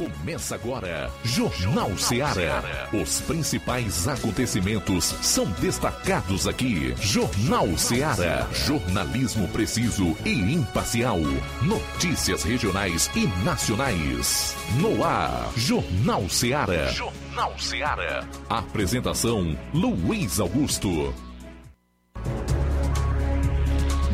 Começa agora, Jornal Ceará. Os principais acontecimentos são destacados aqui. Jornal Ceará. Jornalismo preciso e imparcial. Notícias regionais e nacionais. No ar, Jornal Ceará. Jornal Ceará. Apresentação: Luiz Augusto.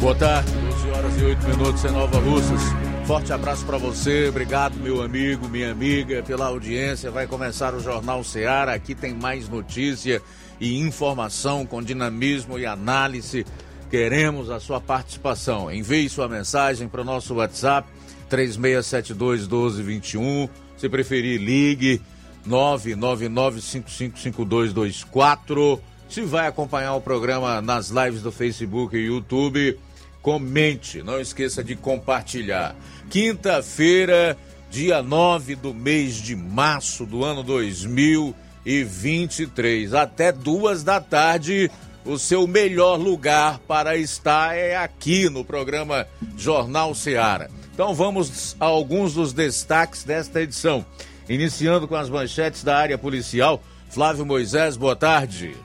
Boa tarde, 12 horas e 8 minutos em Nova Russas. Forte abraço para você, obrigado meu amigo, minha amiga, pela audiência. Vai começar o Jornal Ceará. Aqui tem mais notícia e informação com dinamismo e análise. Queremos a sua participação. Envie sua mensagem para o nosso WhatsApp 3672 1221. Se preferir, ligue 999555224. Se vai acompanhar o programa nas lives do Facebook e YouTube, comente, não esqueça de compartilhar. Quinta-feira, dia 9 do mês de março do ano 2023, até duas da tarde. O seu melhor lugar para estar é aqui no programa Jornal Seara. Então vamos a alguns dos destaques desta edição. Iniciando com as manchetes da área policial. Flávio Moisés, boa tarde.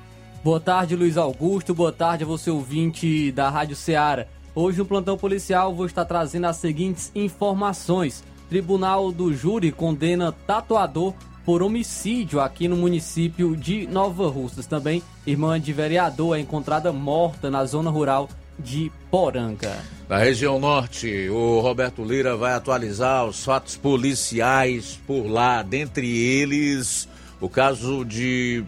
Boa tarde, Luiz Augusto. Boa tarde a você, ouvinte da Rádio Ceará. Hoje no plantão policial vou estar trazendo as seguintes informações. Tribunal do Júri condena tatuador por homicídio aqui no município de Nova Russas. Também, irmã de vereador é encontrada morta na zona rural de Poranga. Na região norte, o Roberto Lira vai atualizar os fatos policiais por lá, dentre eles o caso de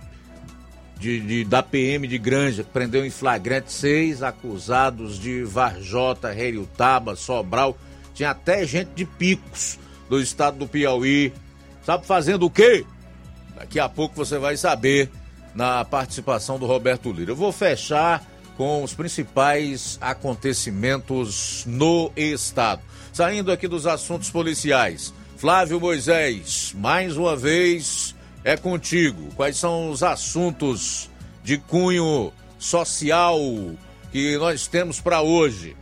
de, de, da PM de Granja, prendeu em flagrante seis acusados de Varjota, Heriutaba, Sobral. Tinha até gente de Picos, do estado do Piauí. Sabe fazendo o quê? Daqui a pouco você vai saber na participação do Roberto Lira. Eu vou fechar com os principais acontecimentos no estado. Saindo aqui dos assuntos policiais. Flávio Moisés, mais uma vez é contigo. Quais são os assuntos de cunho social que nós temos para hoje?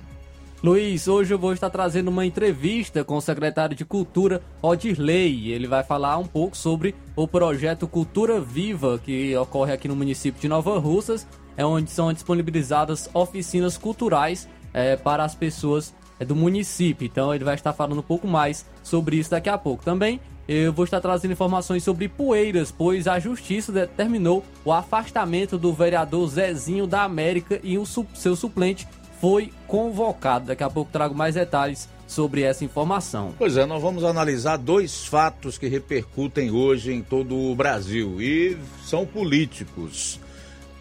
Luiz, hoje eu vou estar trazendo uma entrevista com o secretário de Cultura, Odirley. Ele vai falar um pouco sobre o projeto Cultura Viva, que ocorre aqui no município de Nova Russas, é onde são disponibilizadas oficinas culturais é, para as pessoas é, do município. Então ele vai estar falando um pouco mais sobre isso daqui a pouco. Também eu vou estar trazendo informações sobre Poeiras, pois a justiça determinou o afastamento do vereador Zezinho da América e o seu suplente foi convocado. Daqui a pouco trago mais detalhes sobre essa informação. Pois é, nós vamos analisar dois fatos que repercutem hoje em todo o Brasil e são políticos.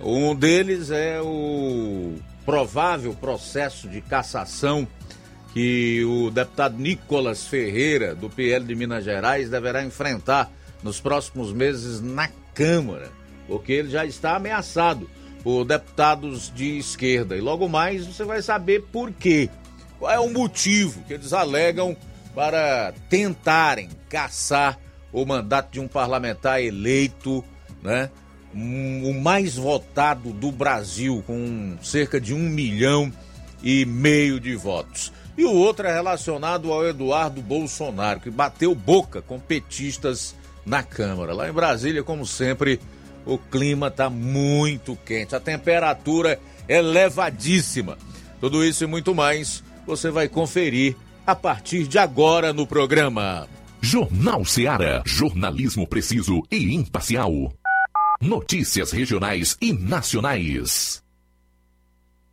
Um deles é o provável processo de cassação que o deputado Nicolas Ferreira, do PL de Minas Gerais, deverá enfrentar nos próximos meses na Câmara, porque ele já está ameaçado por deputados de esquerda. E logo mais você vai saber por quê. Qual é o motivo que eles alegam para tentarem caçar o mandato de um parlamentar eleito, né? O mais votado do Brasil, com cerca de um milhão e meio de votos. E o outro é relacionado ao Eduardo Bolsonaro, que bateu boca com petistas na Câmara. Lá em Brasília, como sempre, o clima está muito quente, a temperatura é elevadíssima. Tudo isso e muito mais você vai conferir a partir de agora no programa. Jornal Seara. Jornalismo preciso e imparcial. Notícias regionais e nacionais.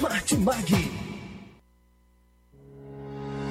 Martimag.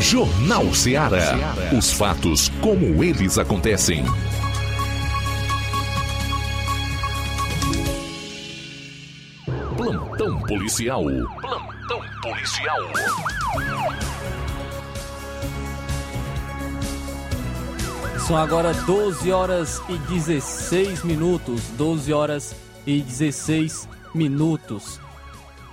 Jornal Ceará. Os fatos como eles acontecem. Plantão policial. Plantão policial. São agora 12 horas e 16 minutos. 12 horas e 16 minutos.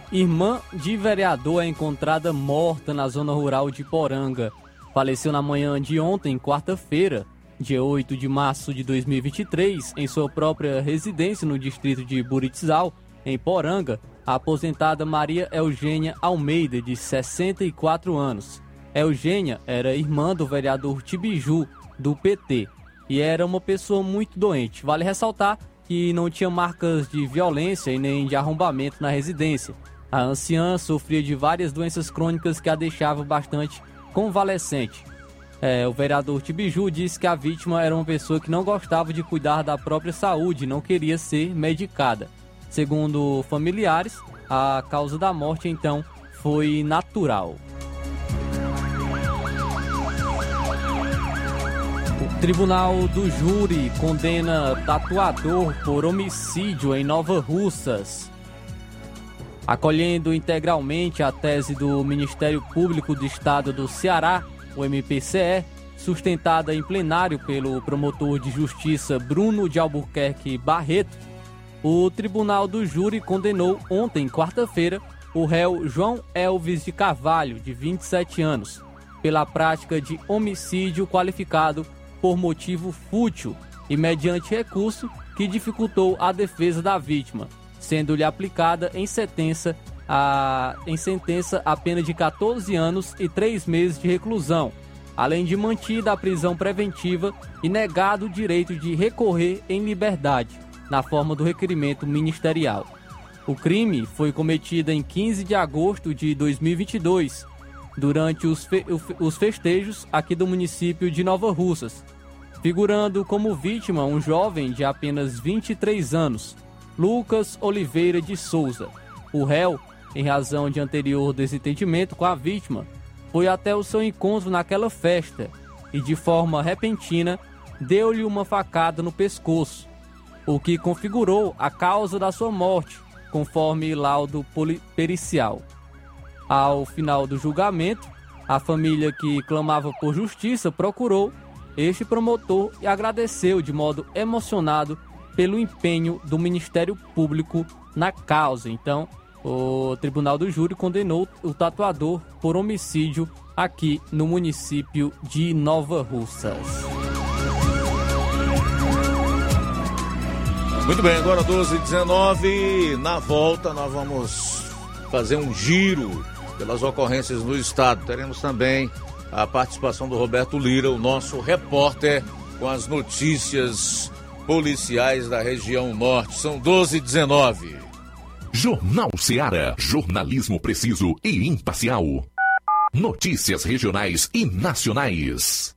Irmã de vereador é encontrada morta na zona rural de Poranga. Faleceu na manhã de ontem, quarta-feira, dia 8 de março de 2023, em sua própria residência no distrito de Buritizal, em Poranga, a aposentada Maria Eugênia Almeida, de 64 anos. Eugênia era irmã do vereador Tibiju, do PT, e era uma pessoa muito doente. Vale ressaltar que não tinha marcas de violência e nem de arrombamento na residência. A anciã sofria de várias doenças crônicas que a deixavam bastante convalescente. É, o vereador Tibiju disse que a vítima era uma pessoa que não gostava de cuidar da própria saúde e não queria ser medicada. Segundo familiares, a causa da morte então foi natural. O Tribunal do Júri condena tatuador por homicídio em Nova Russas. Acolhendo integralmente a tese do Ministério Público do Estado do Ceará, o MPCE, sustentada em plenário pelo promotor de justiça Bruno de Albuquerque Barreto, o Tribunal do Júri condenou ontem, quarta-feira, o réu João Elvis de Carvalho, de 27 anos, pela prática de homicídio qualificado por motivo fútil e mediante recurso que dificultou a defesa da vítima, sendo-lhe aplicada em sentença a, em sentença a pena de 14 anos e 3 meses de reclusão, além de mantida a prisão preventiva e negado o direito de recorrer em liberdade, na forma do requerimento ministerial. O crime foi cometido em 15 de agosto de 2022, durante os, fe os festejos aqui do município de Nova Russas, figurando como vítima um jovem de apenas 23 anos, Lucas Oliveira de Souza. O réu, em razão de anterior desentendimento com a vítima, foi até o seu encontro naquela festa e, de forma repentina, deu-lhe uma facada no pescoço, o que configurou a causa da sua morte, conforme laudo pericial. Ao final do julgamento, a família que clamava por justiça procurou este promotor e agradeceu de modo emocionado pelo empenho do Ministério Público na causa. Então, o Tribunal do Júri condenou o tatuador por homicídio aqui no município de Nova Russas. Muito bem, agora 12 e 19 Na volta, nós vamos fazer um giro pelas ocorrências no estado. Teremos também a participação do Roberto Lira, o nosso repórter, com as notícias policiais da região norte. São 12 e 19 Jornal Seara. Jornalismo preciso e imparcial. Notícias regionais e nacionais.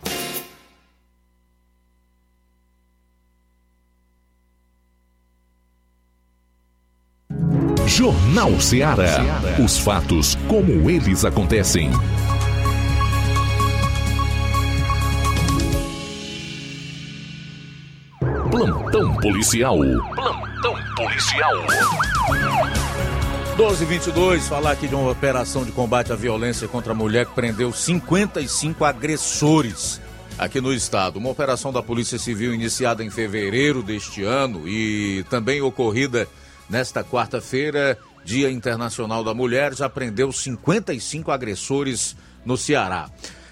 Jornal Ceará. Os fatos como eles acontecem. Plantão policial. Plantão policial. 1222, falar aqui de uma operação de combate à violência contra a mulher que prendeu 55 agressores aqui no estado. Uma operação da Polícia Civil iniciada em fevereiro deste ano e também ocorrida nesta quarta-feira, Dia Internacional da Mulher, já prendeu 55 agressores no Ceará.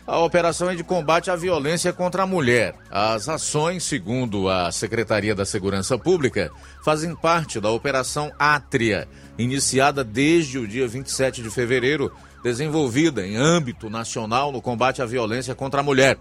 A operação é de combate à violência contra a mulher. As ações, segundo a Secretaria da Segurança Pública, fazem parte da Operação Átria, iniciada desde o dia 27 de fevereiro, desenvolvida em âmbito nacional no combate à violência contra a mulher.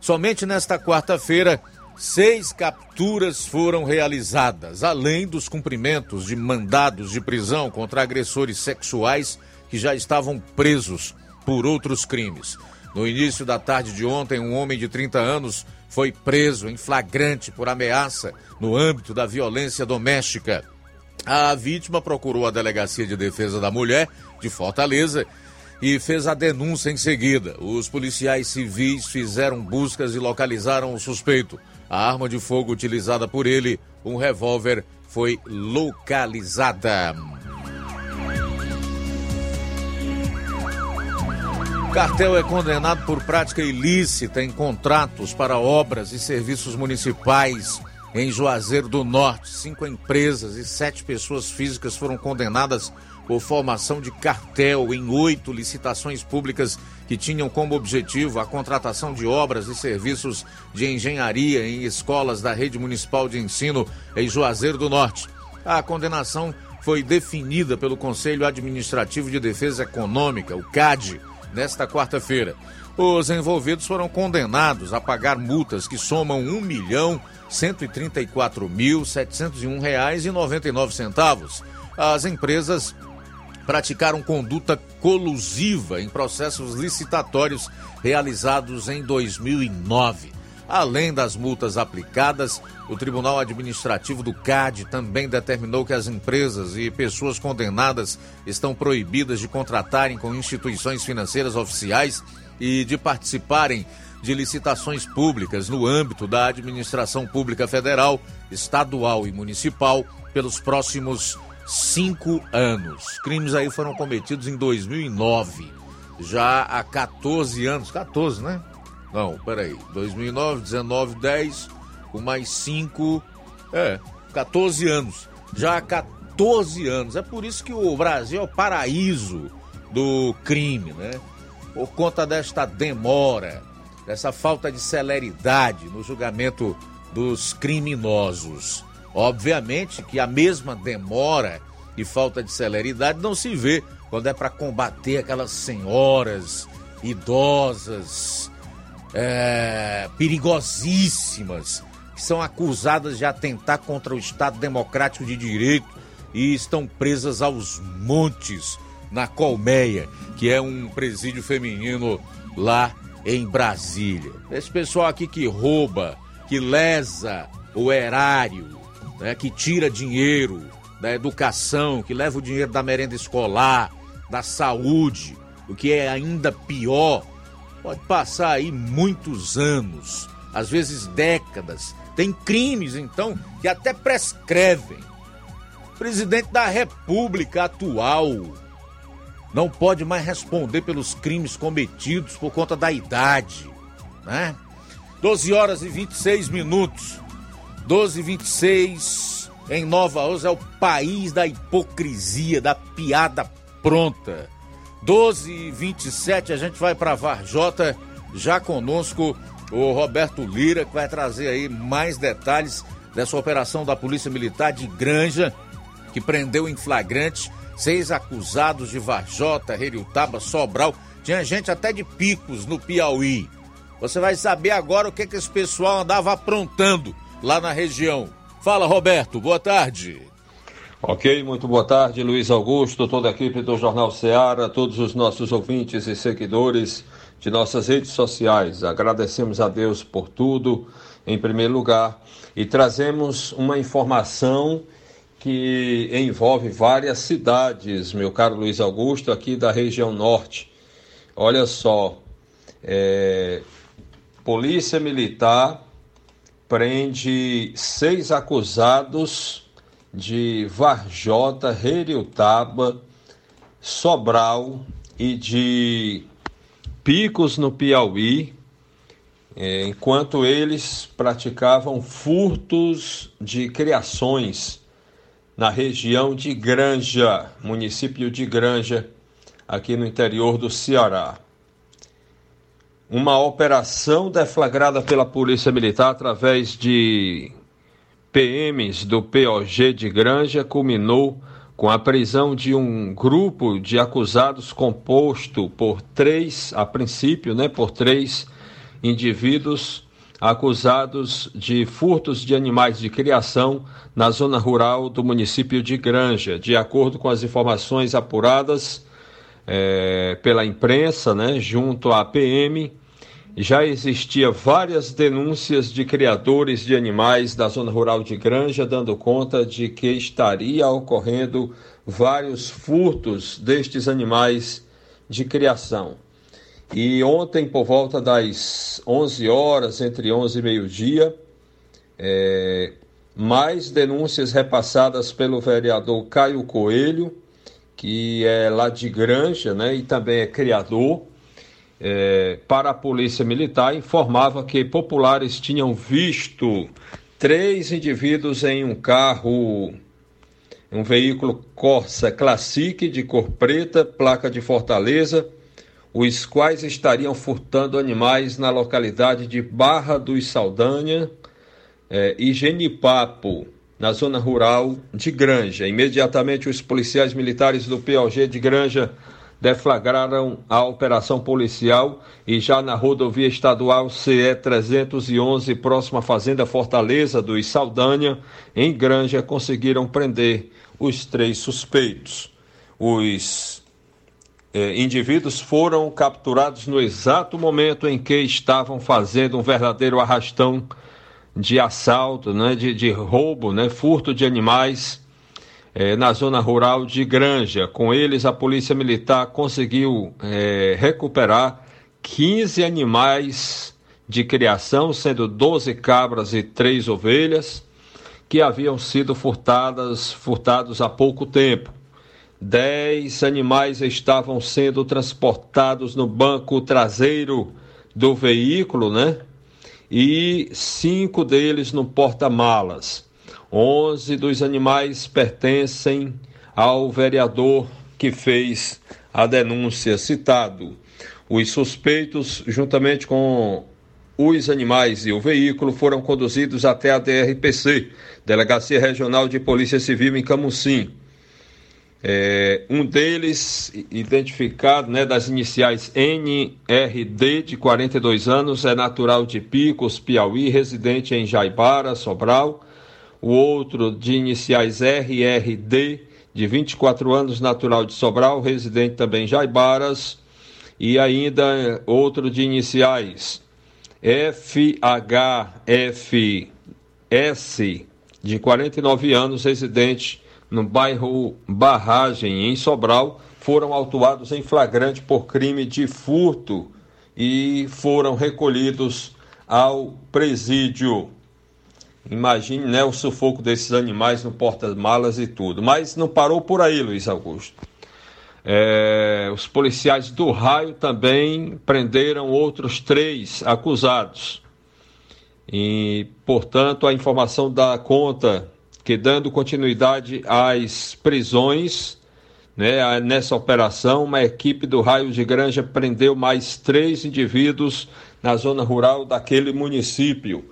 Somente nesta quarta-feira, seis capturas foram realizadas, além dos cumprimentos de mandados de prisão contra agressores sexuais que já estavam presos por outros crimes. No início da tarde de ontem, um homem de 30 anos foi preso em flagrante por ameaça no âmbito da violência doméstica. A vítima procurou a Delegacia de Defesa da Mulher de Fortaleza e fez a denúncia em seguida. Os policiais civis fizeram buscas e localizaram o suspeito. A arma de fogo utilizada por ele, um revólver, foi localizada. Cartel é condenado por prática ilícita em contratos para obras e serviços municipais em Juazeiro do Norte. Cinco empresas e sete pessoas físicas foram condenadas por formação de cartel em oito licitações públicas que tinham como objetivo a contratação de obras e serviços de engenharia em escolas da rede municipal de ensino em Juazeiro do Norte. A condenação foi definida pelo Conselho Administrativo de Defesa Econômica, o CAD nesta quarta-feira. Os envolvidos foram condenados a pagar multas que somam 1 milhão 134 mil 701 reais e 99 centavos. As empresas praticaram conduta colusiva em processos licitatórios realizados em 2009. Além das multas aplicadas, o Tribunal Administrativo do CAD também determinou que as empresas e pessoas condenadas estão proibidas de contratarem com instituições financeiras oficiais e de participarem de licitações públicas no âmbito da administração pública federal, estadual e municipal pelos próximos cinco anos. Crimes aí foram cometidos em 2009, já há 14 anos, 14, né? Não, peraí. 2009, 19, 10, com mais 5. É, 14 anos. Já há 14 anos. É por isso que o Brasil é o paraíso do crime, né? Por conta desta demora, dessa falta de celeridade no julgamento dos criminosos. Obviamente que a mesma demora e falta de celeridade não se vê quando é para combater aquelas senhoras idosas é, perigosíssimas que são acusadas de atentar contra o Estado Democrático de Direito e estão presas aos montes na Colmeia, que é um presídio feminino lá em Brasília. Esse pessoal aqui que rouba, que lesa o erário, né, que tira dinheiro da educação, que leva o dinheiro da merenda escolar, da saúde, o que é ainda pior, Pode passar aí muitos anos, às vezes décadas. Tem crimes, então, que até prescrevem. O presidente da República atual não pode mais responder pelos crimes cometidos por conta da idade, né? 12 horas e 26 minutos. 12 e 26 em Nova Osa é o país da hipocrisia, da piada pronta. 12 e 27 a gente vai para Varjota, já conosco o Roberto Lira, que vai trazer aí mais detalhes dessa operação da Polícia Militar de Granja, que prendeu em flagrante seis acusados de Varjota, Reriutaba, Sobral. Tinha gente até de picos no Piauí. Você vai saber agora o que, que esse pessoal andava aprontando lá na região. Fala, Roberto, boa tarde. Ok, muito boa tarde, Luiz Augusto, toda a equipe do Jornal Ceará, todos os nossos ouvintes e seguidores de nossas redes sociais. Agradecemos a Deus por tudo, em primeiro lugar, e trazemos uma informação que envolve várias cidades, meu caro Luiz Augusto, aqui da região norte. Olha só, é, Polícia Militar prende seis acusados de Varjota, Reriutaba, Sobral e de Picos no Piauí, é, enquanto eles praticavam furtos de criações na região de Granja, município de Granja, aqui no interior do Ceará. Uma operação deflagrada pela Polícia Militar através de PMs do POG de Granja culminou com a prisão de um grupo de acusados composto por três, a princípio, né, por três indivíduos acusados de furtos de animais de criação na zona rural do município de Granja. De acordo com as informações apuradas é, pela imprensa, né, junto à PM, já existia várias denúncias de criadores de animais da zona rural de Granja, dando conta de que estaria ocorrendo vários furtos destes animais de criação. E ontem, por volta das 11 horas, entre 11 e meio-dia, é, mais denúncias repassadas pelo vereador Caio Coelho, que é lá de Granja né, e também é criador, é, para a Polícia Militar, informava que populares tinham visto três indivíduos em um carro, um veículo Corsa Classic de cor preta, placa de Fortaleza, os quais estariam furtando animais na localidade de Barra dos Saldanha é, e Genipapo, na zona rural de Granja. Imediatamente, os policiais militares do POG de Granja deflagraram a operação policial e já na rodovia estadual CE 311, próxima à Fazenda Fortaleza dos Saldanha, em Granja, conseguiram prender os três suspeitos. Os eh, indivíduos foram capturados no exato momento em que estavam fazendo um verdadeiro arrastão de assalto, né, de, de roubo, né, furto de animais eh, na zona rural de Granja. Com eles, a Polícia Militar conseguiu eh, recuperar 15 animais de criação, sendo 12 cabras e 3 ovelhas, que haviam sido furtadas, furtados há pouco tempo. Dez animais estavam sendo transportados no banco traseiro do veículo, né? E cinco deles no porta-malas. Onze dos animais pertencem ao vereador que fez a denúncia citado. Os suspeitos, juntamente com os animais e o veículo, foram conduzidos até a DRPC, Delegacia Regional de Polícia Civil em Camusim é, um deles, identificado né, das iniciais NRD, de 42 anos, é natural de Picos, Piauí, residente em Jaibara, Sobral. O outro, de iniciais RRD, de 24 anos, natural de Sobral, residente também em Jaibaras. E ainda outro de iniciais FHFS, de 49 anos, residente no bairro Barragem, em Sobral, foram autuados em flagrante por crime de furto e foram recolhidos ao presídio. Imagine né, o sufoco desses animais no porta-malas e tudo. Mas não parou por aí, Luiz Augusto. É, os policiais do raio também prenderam outros três acusados. E, portanto, a informação da conta que dando continuidade às prisões, né, nessa operação, uma equipe do Raio de Granja prendeu mais três indivíduos na zona rural daquele município.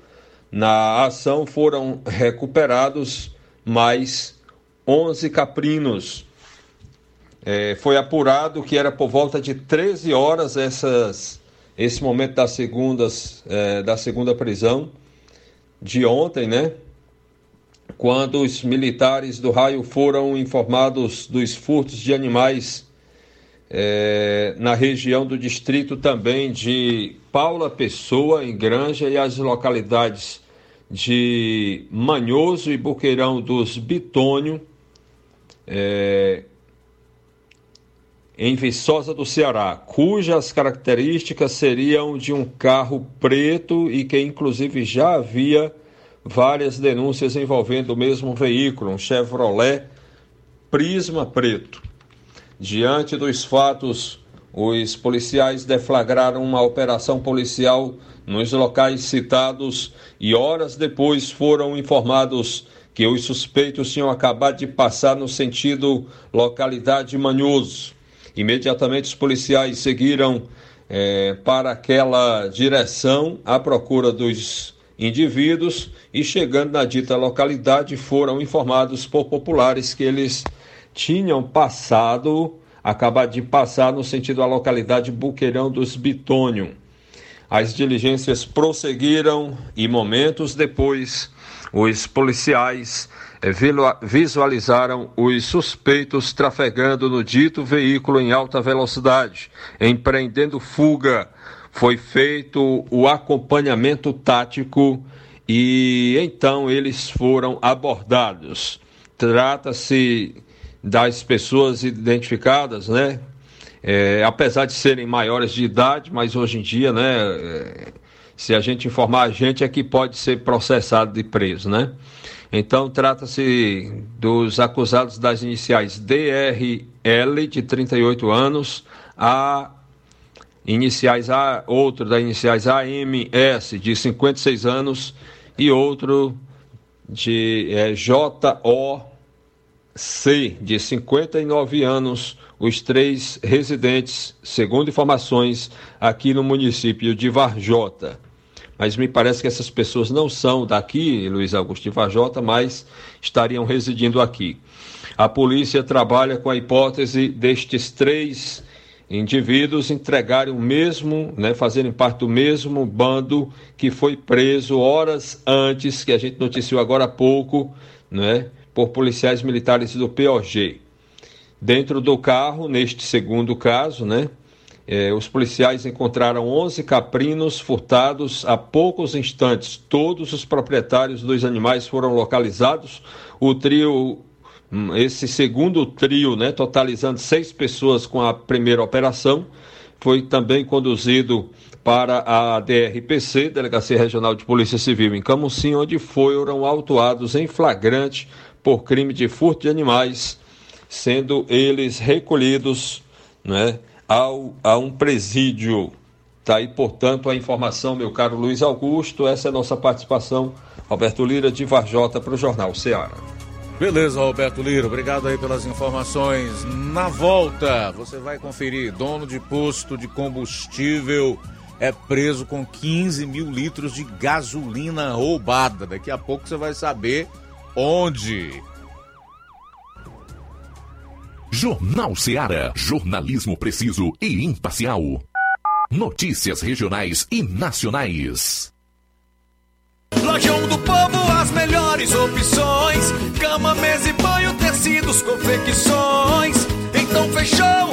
Na ação foram recuperados mais 11 caprinos. É, foi apurado que era por volta de 13 horas essas, esse momento das segundas, é, da segunda prisão de ontem, né? Quando os militares do raio foram informados dos furtos de animais é, na região do distrito também de Paula Pessoa, em Granja, e as localidades de Manhoso e Boqueirão dos Bitônio, é, em Viçosa do Ceará, cujas características seriam de um carro preto e que inclusive já havia várias denúncias envolvendo o mesmo veículo, um Chevrolet Prisma preto. Diante dos fatos, os policiais deflagraram uma operação policial nos locais citados e horas depois foram informados que os suspeitos tinham acabado de passar no sentido localidade Manhoso. Imediatamente os policiais seguiram é, para aquela direção à procura dos indivíduos e chegando na dita localidade foram informados por populares que eles tinham passado, acabado de passar no sentido da localidade Buqueirão dos Bitônio. As diligências prosseguiram e momentos depois os policiais eh, visualizaram os suspeitos trafegando no dito veículo em alta velocidade, empreendendo fuga. Foi feito o acompanhamento tático e então eles foram abordados. Trata-se das pessoas identificadas, né? É, apesar de serem maiores de idade, mas hoje em dia, né? É, se a gente informar a gente é que pode ser processado e preso, né? Então trata-se dos acusados das iniciais DRL de 38 anos, a iniciais A, outro da iniciais AMS de 56 anos e outro de é, JOC de 59 anos, os três residentes, segundo informações, aqui no município de Varjota. Mas me parece que essas pessoas não são daqui, Luiz Augusto de Varjota, mas estariam residindo aqui. A polícia trabalha com a hipótese destes três indivíduos entregarem o mesmo, né, fazerem parte do mesmo bando que foi preso horas antes, que a gente noticiou agora há pouco, né, por policiais militares do POG. Dentro do carro, neste segundo caso, né, é, os policiais encontraram 11 caprinos furtados há poucos instantes. Todos os proprietários dos animais foram localizados. O trio esse segundo trio, né, totalizando seis pessoas com a primeira operação, foi também conduzido para a DRPC, Delegacia Regional de Polícia Civil em Camusim, onde foram autuados em flagrante por crime de furto de animais, sendo eles recolhidos né, ao, a um presídio. Está aí, portanto, a informação, meu caro Luiz Augusto. Essa é a nossa participação. Roberto Lira, de Varjota, para o Jornal Ceará. Beleza, Roberto Lira, obrigado aí pelas informações. Na volta, você vai conferir: dono de posto de combustível é preso com 15 mil litros de gasolina roubada. Daqui a pouco você vai saber onde. Jornal Ceará, jornalismo preciso e imparcial. Notícias regionais e nacionais. Lojão do Povo, as melhores opções: cama, mesa e banho, tecidos, confecções. Então fechou,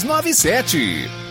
62 3297.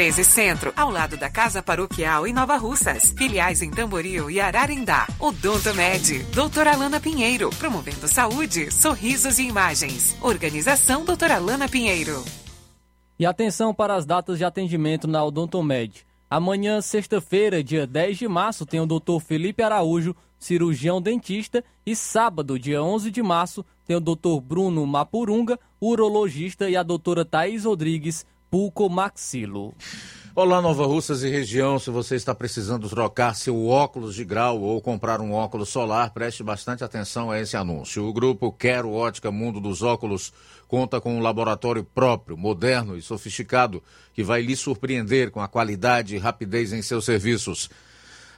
1213 Centro, ao lado da Casa Paroquial em Nova Russas. Filiais em Tamboril e Ararindá. Odonto Med, doutora Alana Pinheiro, promovendo saúde, sorrisos e imagens. Organização doutora Alana Pinheiro. E atenção para as datas de atendimento na Odontomed. Amanhã, sexta-feira, dia 10 de março, tem o Dr. Felipe Araújo, cirurgião dentista, e sábado, dia 11 de março, tem o Dr. Bruno Mapurunga, urologista, e a doutora Thaís Rodrigues, pulcomaxilo. Olá, Nova Russas e região. Se você está precisando trocar seu óculos de grau ou comprar um óculos solar, preste bastante atenção a esse anúncio. O grupo Quero Ótica Mundo dos Óculos conta com um laboratório próprio, moderno e sofisticado, que vai lhe surpreender com a qualidade e rapidez em seus serviços.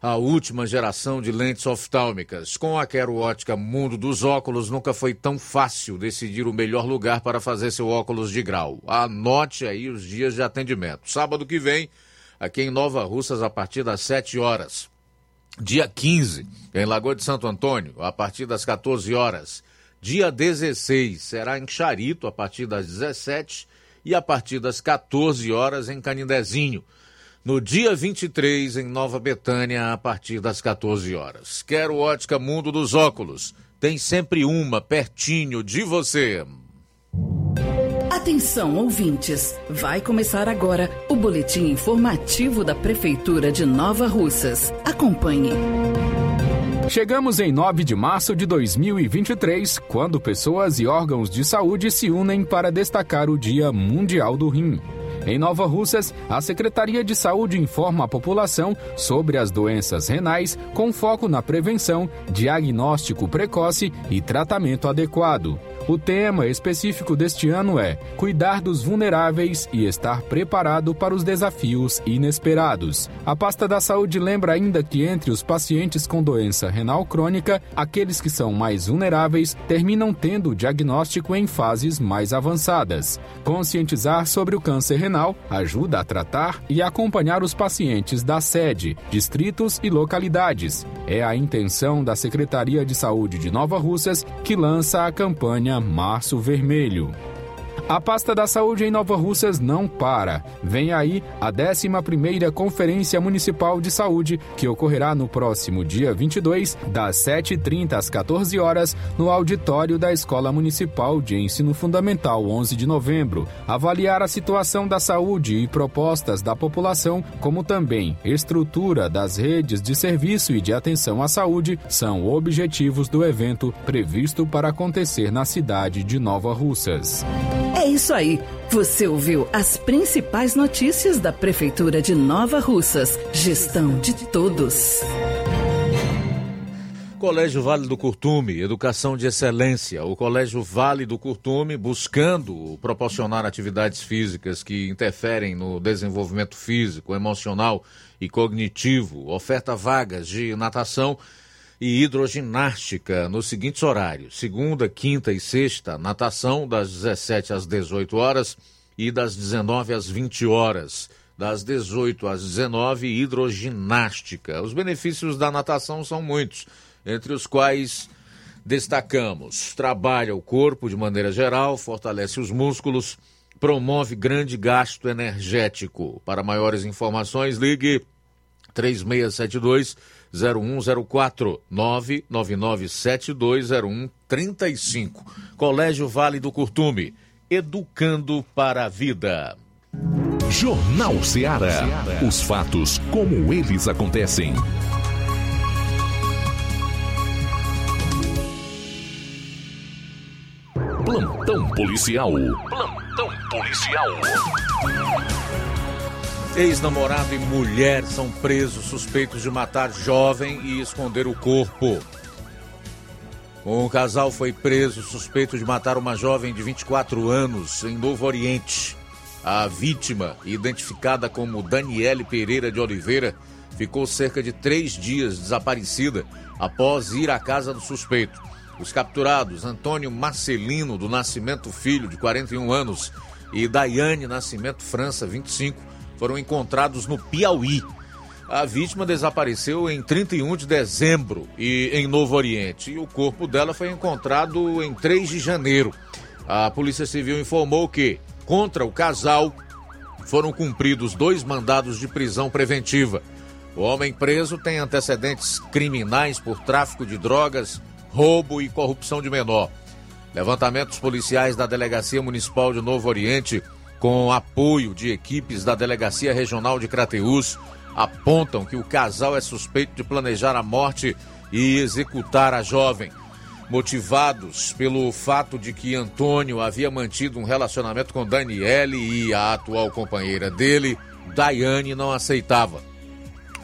a última geração de lentes oftálmicas. Com a Quero Ótica Mundo dos Óculos, nunca foi tão fácil decidir o melhor lugar para fazer seu óculos de grau. Anote aí os dias de atendimento. Sábado que vem, aqui em Nova Russas, a partir das 7 horas. Dia 15, em Lagoa de Santo Antônio, a partir das 14 horas. Dia 16, será em Charito, a partir das 17 e a partir das 14 horas em Canindezinho no dia 23 em Nova Betânia, a partir das 14 horas. Quero ótica Mundo dos Óculos. Tem sempre uma pertinho de você. Atenção, ouvintes! Vai começar agora o boletim informativo da Prefeitura de Nova Russas. Acompanhe. Chegamos em 9 de março de 2023, quando pessoas e órgãos de saúde se unem para destacar o Dia Mundial do Rim. Em Nova Russas, a Secretaria de Saúde informa a população sobre as doenças renais com foco na prevenção, diagnóstico precoce e tratamento adequado. O tema específico deste ano é Cuidar dos vulneráveis e estar preparado para os desafios inesperados. A pasta da saúde lembra ainda que entre os pacientes com doença renal crônica, aqueles que são mais vulneráveis terminam tendo o diagnóstico em fases mais avançadas. Conscientizar sobre o câncer renal ajuda a tratar e acompanhar os pacientes da sede, distritos e localidades. É a intenção da Secretaria de Saúde de Nova Russas que lança a campanha Março Vermelho. A pasta da saúde em Nova Russas não para. Vem aí a 11ª Conferência Municipal de Saúde, que ocorrerá no próximo dia 22, das 7h30 às 14 horas, no auditório da Escola Municipal de Ensino Fundamental 11 de novembro. Avaliar a situação da saúde e propostas da população, como também estrutura das redes de serviço e de atenção à saúde, são objetivos do evento previsto para acontecer na cidade de Nova Russas. É isso aí. Você ouviu as principais notícias da Prefeitura de Nova Russas. Gestão de todos. Colégio Vale do Curtume, educação de excelência. O Colégio Vale do Curtume, buscando proporcionar atividades físicas que interferem no desenvolvimento físico, emocional e cognitivo, oferta vagas de natação e hidroginástica nos seguintes horários: segunda, quinta e sexta, natação das 17 às 18 horas e das 19 às 20 horas. das 18 às 19, hidroginástica. Os benefícios da natação são muitos, entre os quais destacamos: trabalha o corpo de maneira geral, fortalece os músculos, promove grande gasto energético. Para maiores informações, ligue 3672 0104 999720135. Colégio Vale do Curtume, educando para a vida. Jornal Ceará. Os fatos como eles acontecem. Plantão policial. Plantão policial. Ex-namorado e mulher são presos suspeitos de matar jovem e esconder o corpo. Um casal foi preso suspeito de matar uma jovem de 24 anos em Novo Oriente. A vítima, identificada como Daniele Pereira de Oliveira, ficou cerca de três dias desaparecida após ir à casa do suspeito. Os capturados, Antônio Marcelino do Nascimento Filho, de 41 anos, e Daiane Nascimento França, 25, foram encontrados no Piauí. A vítima desapareceu em 31 de dezembro e em Novo Oriente. E o corpo dela foi encontrado em 3 de janeiro. A Polícia Civil informou que, contra o casal, foram cumpridos dois mandados de prisão preventiva. O homem preso tem antecedentes criminais por tráfico de drogas, roubo e corrupção de menor. Levantamentos policiais da Delegacia Municipal de Novo Oriente, com apoio de equipes da Delegacia Regional de Crateús, apontam que o casal é suspeito de planejar a morte e executar a jovem. Motivados pelo fato de que Antônio havia mantido um relacionamento com Daniele e a atual companheira dele, Daiane, não aceitava.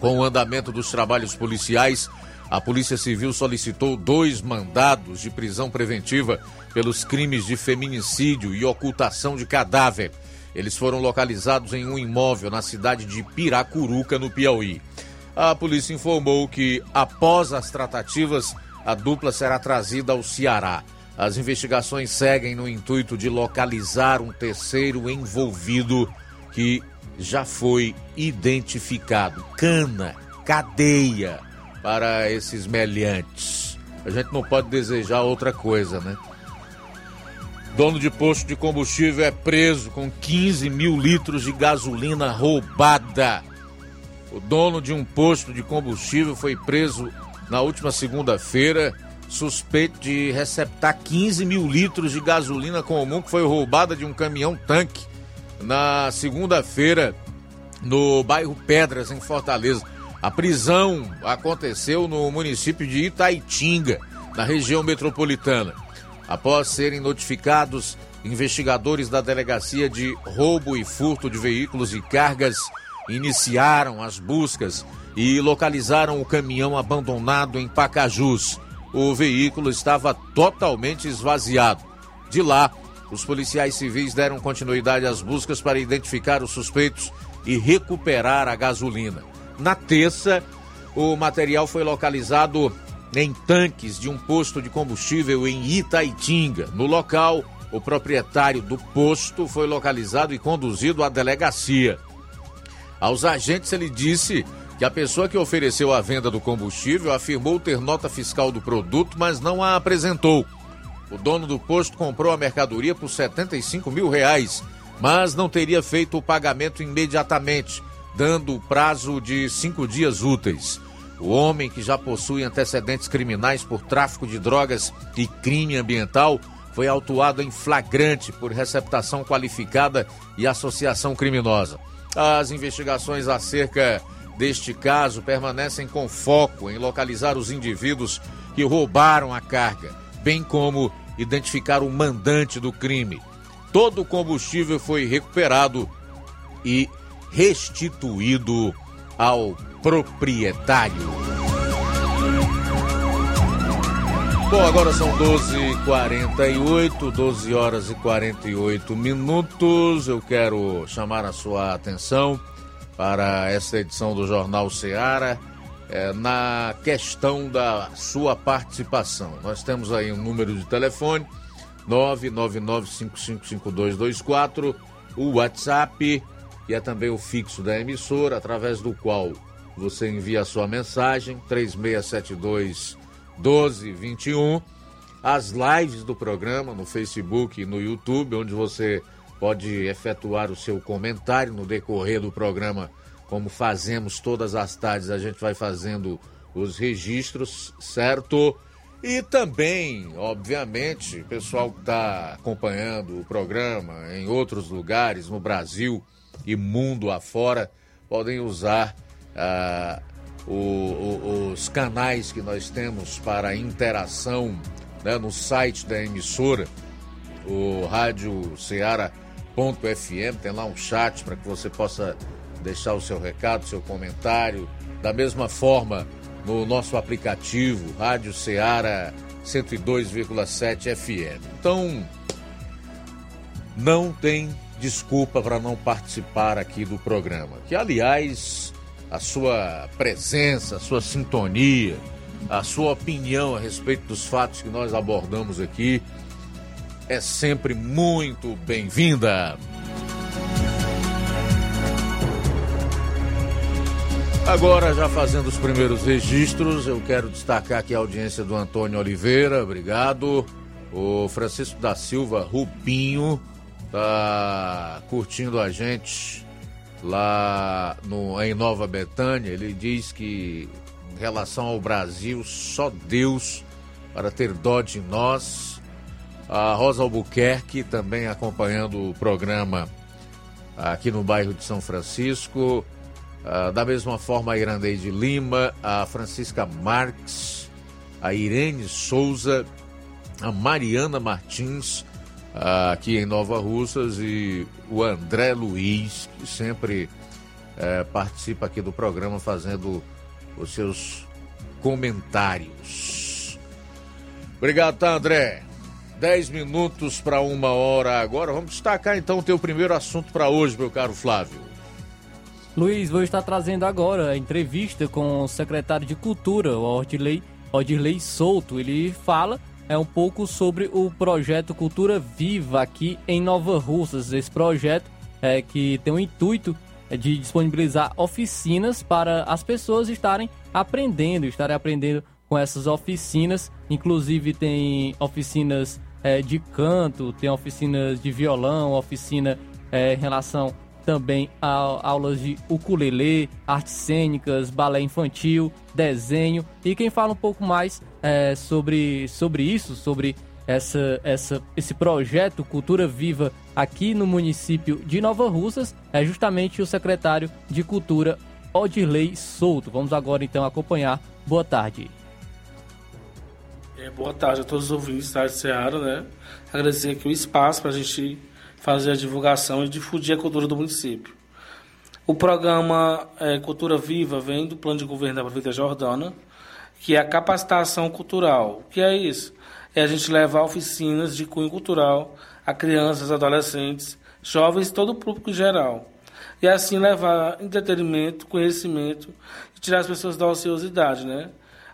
Com o andamento dos trabalhos policiais, a Polícia Civil solicitou dois mandados de prisão preventiva pelos crimes de feminicídio e ocultação de cadáver. Eles foram localizados em um imóvel na cidade de Piracuruca, no Piauí. A polícia informou que, após as tratativas, a dupla será trazida ao Ceará. As investigações seguem no intuito de localizar um terceiro envolvido que já foi identificado. Cana, cadeia para esses meliantes. A gente não pode desejar outra coisa, né? Dono de posto de combustível é preso com 15 mil litros de gasolina roubada. O dono de um posto de combustível foi preso na última segunda-feira, suspeito de receptar 15 mil litros de gasolina comum que foi roubada de um caminhão-tanque na segunda-feira no bairro Pedras, em Fortaleza. A prisão aconteceu no município de Itaitinga, na região metropolitana. Após serem notificados, investigadores da Delegacia de Roubo e Furto de Veículos e Cargas iniciaram as buscas e localizaram o caminhão abandonado em Pacajus. O veículo estava totalmente esvaziado. De lá, os policiais civis deram continuidade às buscas para identificar os suspeitos e recuperar a gasolina. Na terça, o material foi localizado em tanques de um posto de combustível em Itaitinga. No local, o proprietário do posto foi localizado e conduzido à delegacia. Aos agentes, ele disse que a pessoa que ofereceu a venda do combustível afirmou ter nota fiscal do produto, mas não a apresentou. O dono do posto comprou a mercadoria por 75 mil reais, mas não teria feito o pagamento imediatamente, dando o prazo de cinco dias úteis. O homem, que já possui antecedentes criminais por tráfico de drogas e crime ambiental, foi autuado em flagrante por receptação qualificada e associação criminosa. As investigações acerca deste caso permanecem com foco em localizar os indivíduos que roubaram a carga, bem como identificar o mandante do crime. Todo o combustível foi recuperado e restituído ao proprietário. Bom, agora são 12h48, 12 horas e 48 minutos. Eu quero chamar a sua atenção para esta edição do Jornal Seara é, na questão da sua participação. Nós temos aí um número de telefone, 999555224, o WhatsApp que é também o fixo da emissora, através do qual você envia a sua mensagem, 3672 1221. As lives do programa no Facebook e no YouTube, onde você pode efetuar o seu comentário no decorrer do programa, como fazemos todas as tardes, a gente vai fazendo os registros, certo? E também, obviamente, o pessoal que está acompanhando o programa em outros lugares, no Brasil e mundo afora, podem usar ah, o, o, os canais que nós temos para interação né, no site da emissora, o Rádio Ceará.fm, tem lá um chat para que você possa deixar o seu recado, seu comentário. Da mesma forma, no nosso aplicativo Rádio Ceará 102,7 FM. Então, não tem desculpa para não participar aqui do programa. Que, aliás, a sua presença, a sua sintonia, a sua opinião a respeito dos fatos que nós abordamos aqui é sempre muito bem-vinda. Agora, já fazendo os primeiros registros, eu quero destacar aqui a audiência do Antônio Oliveira, obrigado. O Francisco da Silva Rupinho tá curtindo a gente lá no, em Nova Betânia. Ele diz que em relação ao Brasil, só Deus para ter dó de nós. A Rosa Albuquerque também acompanhando o programa aqui no bairro de São Francisco. Uh, da mesma forma, a Irandeide Lima, a Francisca Marques, a Irene Souza, a Mariana Martins, aqui em Nova Russas, e o André Luiz, que sempre uh, participa aqui do programa fazendo os seus comentários. Obrigado, tá, André? Dez minutos para uma hora agora. Vamos destacar então o teu primeiro assunto para hoje, meu caro Flávio. Luiz, vou estar trazendo agora a entrevista com o secretário de Cultura, o Ordirley, Ordirley Souto. Ele fala é um pouco sobre o projeto Cultura Viva aqui em Nova Russas. Esse projeto é que tem o intuito de disponibilizar oficinas para as pessoas estarem aprendendo, estarem aprendendo com essas oficinas. Inclusive tem oficinas é, de canto, tem oficinas de violão, oficina é, em relação também aulas de ukulele, artes cênicas, balé infantil, desenho. E quem fala um pouco mais é, sobre, sobre isso, sobre essa, essa, esse projeto Cultura Viva aqui no município de Nova Russas, é justamente o secretário de Cultura, Odirley Souto. Vamos agora então acompanhar. Boa tarde. É, boa tarde a todos os ouvintes da Seara, né? Agradecer aqui o espaço para a gente fazer a divulgação e difundir a cultura do município. O programa é, Cultura Viva vem do plano de governo da Prefeitura Jordana, que é a capacitação cultural. O que é isso? É a gente levar oficinas de cunho cultural a crianças, adolescentes, jovens, todo o público em geral. E assim levar entretenimento, conhecimento e tirar as pessoas da ociosidade, né?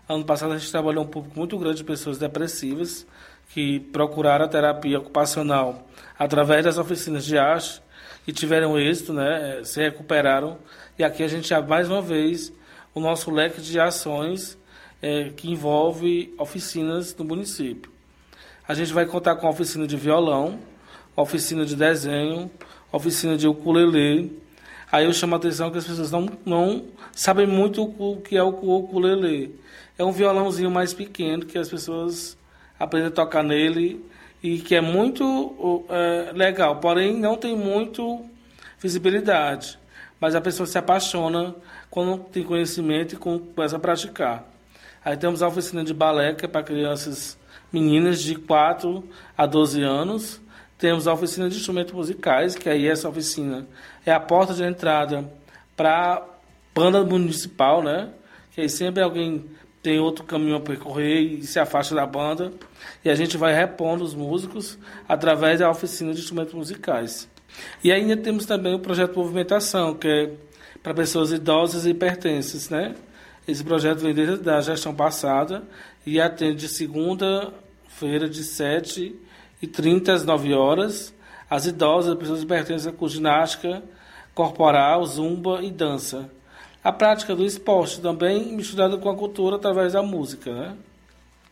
Ano passado a gente trabalhou um público muito grande de pessoas depressivas que procuraram a terapia ocupacional através das oficinas de arte e tiveram êxito, né, se recuperaram. E aqui a gente abre mais uma vez o nosso leque de ações é, que envolve oficinas no município. A gente vai contar com oficina de violão, oficina de desenho, oficina de ukulele. Aí eu chamo a atenção que as pessoas não, não sabem muito o que é o ukulele. É um violãozinho mais pequeno que as pessoas aprender a tocar nele e que é muito é, legal, porém não tem muito visibilidade. Mas a pessoa se apaixona quando tem conhecimento e começa a praticar. Aí temos a oficina de balé, que é para crianças meninas de 4 a 12 anos. Temos a oficina de instrumentos musicais, que aí essa oficina é a porta de entrada para banda municipal, né? Que aí sempre alguém tem outro caminho a percorrer e se afasta da banda. E a gente vai repondo os músicos através da oficina de instrumentos musicais. E ainda temos também o projeto Movimentação, que é para pessoas idosas e hipertensas, né? Esse projeto vem desde a gestão passada e atende de segunda-feira de 7 e 30 às 9 horas as idosas, as pessoas hipertensas com ginástica, corporal, zumba e dança. A prática do esporte também misturada com a cultura através da música, né?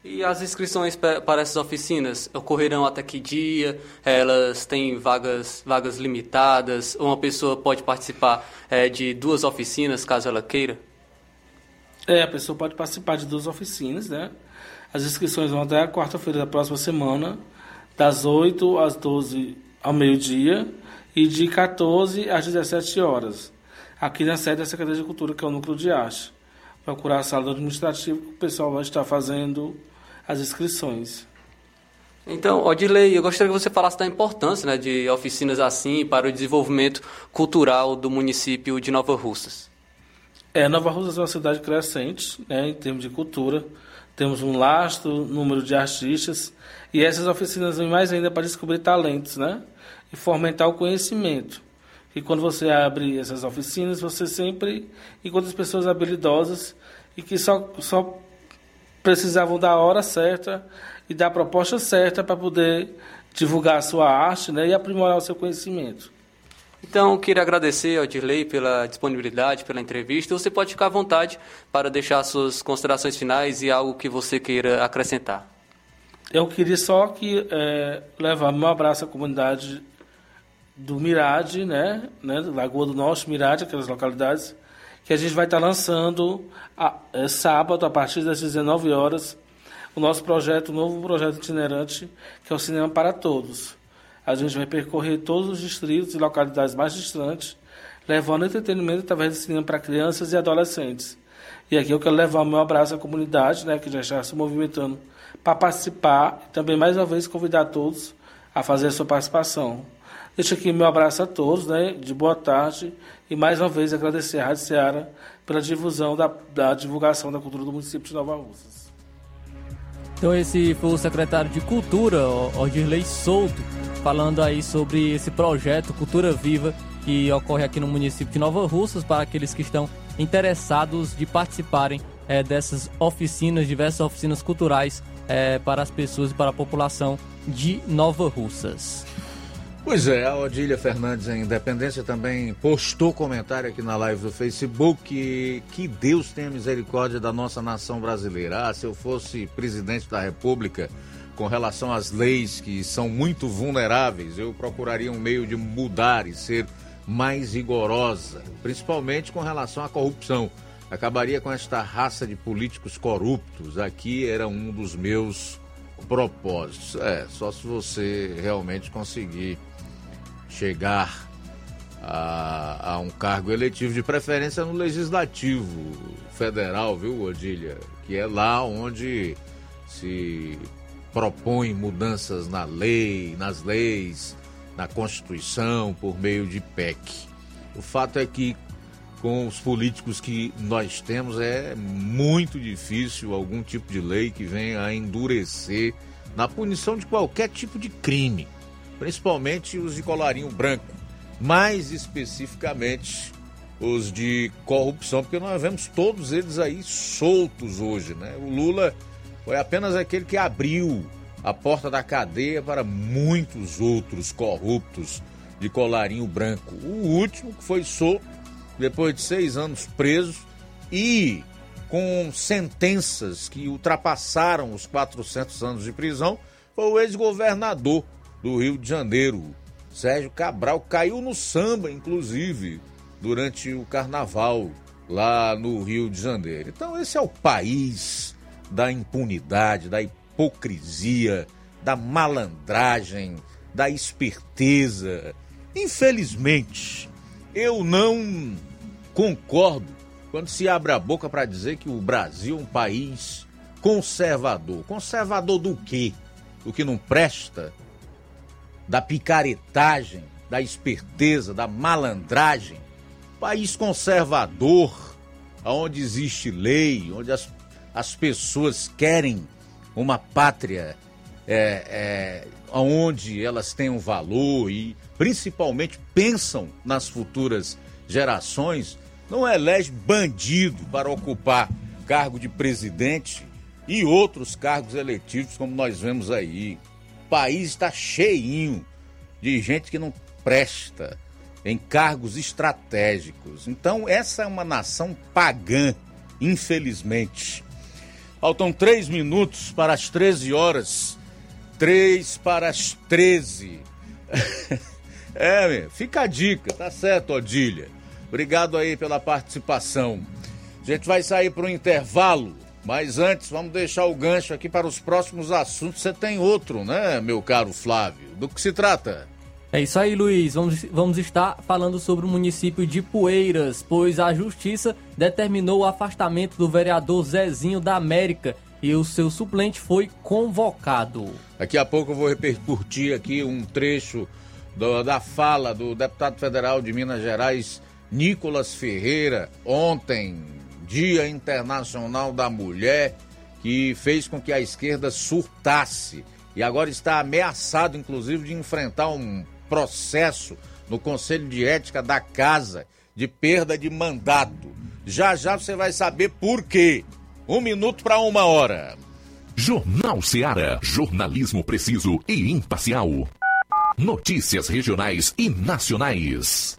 E as inscrições pa- para essas oficinas ocorrerão até que dia? Elas têm vagas, vagas limitadas? Uma pessoa pode participar eh, de duas oficinas, caso ela queira? É, a pessoa pode participar de duas oficinas, né? As inscrições vão até a quarta-feira da próxima semana, das 8 às 12 ao meio-dia e de 14 às 17 horas, aqui na sede da Secretaria de Cultura, que é o Núcleo de Arte. Procurar a sala do administrativo, que o pessoal vai estar fazendo as inscrições. Então, Odilei, eu gostaria que você falasse da importância né, de oficinas assim para o desenvolvimento cultural do município de Nova Russas. É, Nova Russas é uma cidade crescente, né, em termos de cultura. Temos um vasto número de artistas e essas oficinas vêm mais ainda para descobrir talentos, né, e fomentar o conhecimento. E quando você abre essas oficinas, você sempre encontra as pessoas habilidosas e que só, só precisavam da hora certa e da proposta certa para poder divulgar a sua arte né, e aprimorar o seu conhecimento. Então, queria agradecer ao Dirley pela disponibilidade, pela entrevista. Você pode ficar à vontade para deixar suas considerações finais e algo que você queira acrescentar. Eu queria só que é, levar meu abraço à comunidade do Mirade, né, né, Lagoa do Norte, Mirade, aquelas localidades, que a gente vai estar lançando a, é, sábado, a partir das 19 horas, o nosso projeto, o novo projeto itinerante, que é o Cinema para Todos. A gente vai percorrer todos os distritos e localidades mais distantes, levando entretenimento através do cinema para crianças e adolescentes. E aqui eu quero levar o meu abraço à comunidade, né, que já está se movimentando para participar e também mais uma vez convidar todos a fazer a sua participação. Deixo aqui meu abraço a todos, né, de boa tarde e mais uma vez agradecer à Rádio Ceará pela difusão da, da divulgação da cultura do município de Nova Russas. Então esse foi o secretário de Cultura, Odirley Souto, falando aí sobre esse projeto Cultura Viva que ocorre aqui no município de Nova Russas para aqueles que estão interessados de participarem é, dessas oficinas, diversas oficinas culturais é, para as pessoas e para a população de Nova Russas. Pois é, a Odília Fernandes em Independência também postou comentário aqui na live do Facebook que, Deus tenha misericórdia da nossa nação brasileira. Ah, se eu fosse presidente da República, com relação às leis que são muito vulneráveis, eu procuraria um meio de mudar e ser mais rigorosa, principalmente com relação à corrupção. Acabaria com esta raça de políticos corruptos. Aqui era um dos meus propósitos. É, só se você realmente conseguir chegar a, a, um cargo eletivo, de preferência no Legislativo Federal, viu, Odília? Que é lá onde se propõe mudanças na lei, nas leis, na Constituição, por meio de PEC. O fato é que com os políticos que nós temos é muito difícil algum tipo de lei que venha a endurecer na punição de qualquer tipo de crime, principalmente os de colarinho branco, mais especificamente os de corrupção, porque nós vemos todos eles aí soltos hoje, né? O Lula foi apenas aquele que abriu a porta da cadeia para muitos outros corruptos de colarinho branco. O último que foi solto depois de seis anos preso e com sentenças que ultrapassaram os 400 anos de prisão, foi o ex-governador do Rio de Janeiro, Sérgio Cabral, caiu no samba, inclusive, durante o carnaval lá no Rio de Janeiro. Então, esse é o país da impunidade, da hipocrisia, da malandragem, da esperteza. Infelizmente, eu não concordo quando se abre a boca para dizer que o Brasil é um país conservador. Conservador do quê? Do que não presta? Da picaretagem, da esperteza, da malandragem? País conservador, onde existe lei, onde as, as pessoas querem uma pátria é, é, onde elas tenham valor e principalmente pensam nas futuras gerações, não elege bandido para ocupar cargo de presidente e outros cargos eletivos, como nós vemos aí. País está cheinho de gente que não presta, em cargos estratégicos. Então, essa é uma nação pagã, infelizmente. Faltam três minutos para as 13 horas. Três para as 13. é, fica a dica, tá certo, Odília? Obrigado aí pela participação. A gente vai sair para o intervalo, mas antes vamos deixar o gancho aqui para os próximos assuntos. Você tem outro, né, meu caro Flávio? Do que se trata? É isso aí, Luiz. Vamos, vamos estar falando sobre o município de Poeiras, pois a Justiça determinou o afastamento do vereador Zezinho da América e o seu suplente foi convocado. Daqui a pouco eu vou repercutir aqui um trecho do, da fala do deputado federal de Minas Gerais, Nicolas Ferreira, ontem, Dia Internacional da Mulher, que fez com que a esquerda surtasse e agora está ameaçado, inclusive, de enfrentar um processo no Conselho de Ética da Casa de perda de mandato. Já já você vai saber por quê. Um minuto para uma hora. Jornal Seara. Jornalismo preciso e imparcial. Notícias regionais e nacionais.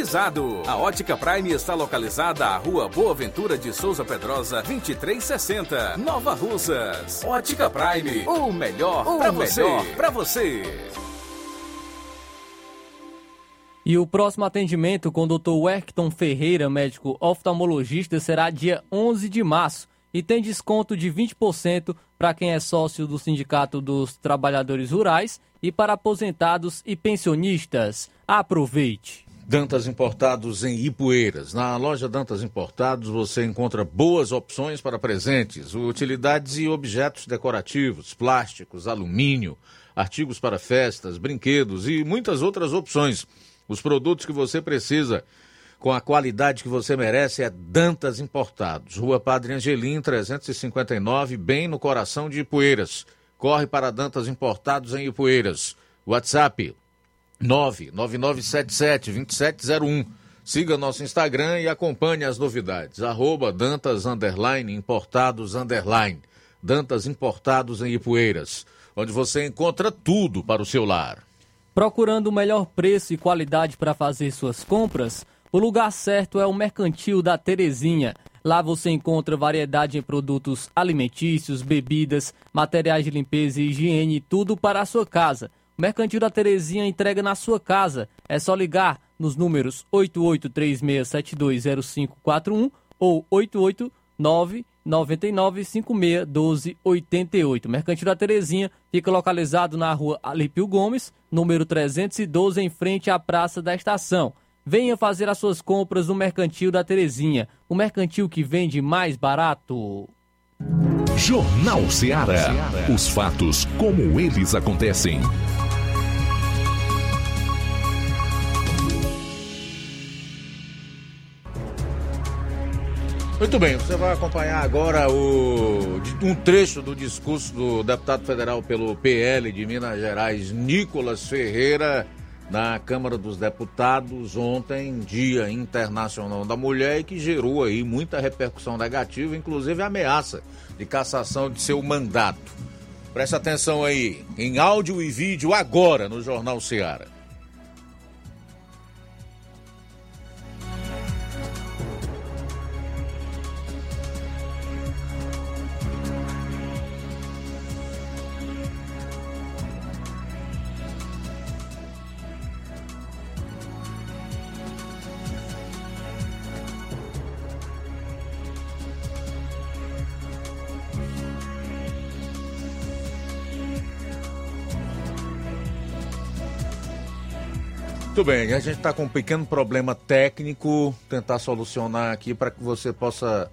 Cuidado. A Ótica Prime está localizada à Rua Boa Ventura de Souza Pedrosa, 2360, Nova Russas. Ótica Prime, o melhor para você. Para você. E o próximo atendimento com o Dr. Werkton Ferreira, médico oftalmologista, será dia 11 de março e tem desconto de 20% para quem é sócio do Sindicato dos Trabalhadores Rurais e para aposentados e pensionistas. Aproveite! Dantas Importados em Ipueiras. Na loja Dantas Importados você encontra boas opções para presentes, utilidades e objetos decorativos, plásticos, alumínio, artigos para festas, brinquedos e muitas outras opções. Os produtos que você precisa com a qualidade que você merece é Dantas Importados. Rua Padre Angelim, 359, bem no coração de Ipueiras. Corre para Dantas Importados em Ipueiras. WhatsApp 999772701. Siga nosso Instagram e acompanhe as novidades. Arroba Dantas Underline Importados Underline. Dantas Importados em Ipueiras, onde você encontra tudo para o seu lar. Procurando o melhor preço e qualidade para fazer suas compras? O lugar certo é o Mercantil da Terezinha. Lá você encontra variedade em produtos alimentícios, bebidas, materiais de limpeza e higiene, tudo para a sua casa. Mercantil da Terezinha entrega na sua casa. É só ligar nos números 8836720541 ou 889-9956-1288. Mercantil da Terezinha fica localizado na rua Alípio Gomes, número 312, em frente à Praça da Estação. Venha fazer as suas compras no Mercantil da Terezinha, o mercantil que vende mais barato. Jornal Ceará. Os fatos como eles acontecem. Muito bem, você vai acompanhar agora o, um trecho do discurso do deputado federal pelo PL de Minas Gerais, Nicolas Ferreira, na Câmara dos Deputados ontem, Dia Internacional da Mulher, e que gerou aí muita repercussão negativa, inclusive ameaça de cassação de seu mandato. Preste atenção aí, em áudio e vídeo agora no Jornal Ceará. Muito bem, a gente está com um pequeno problema técnico, tentar solucionar aqui para que você possa,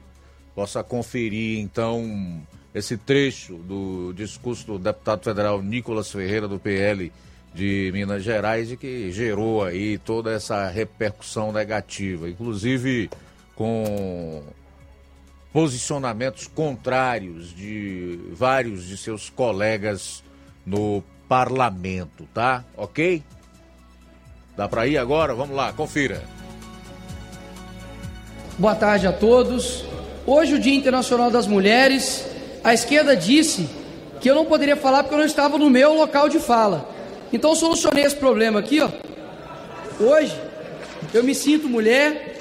possa conferir então esse trecho do discurso do deputado federal Nicolas Ferreira do PL de Minas Gerais e que gerou aí toda essa repercussão negativa, inclusive com posicionamentos contrários de vários de seus colegas no parlamento, tá? OK? Dá para ir agora? Vamos lá, confira. Boa tarde a todos. Hoje, o Dia Internacional das Mulheres. A esquerda disse que eu não poderia falar porque eu não estava no meu local de fala. Então, solucionei esse problema aqui, ó. Hoje, eu me sinto mulher,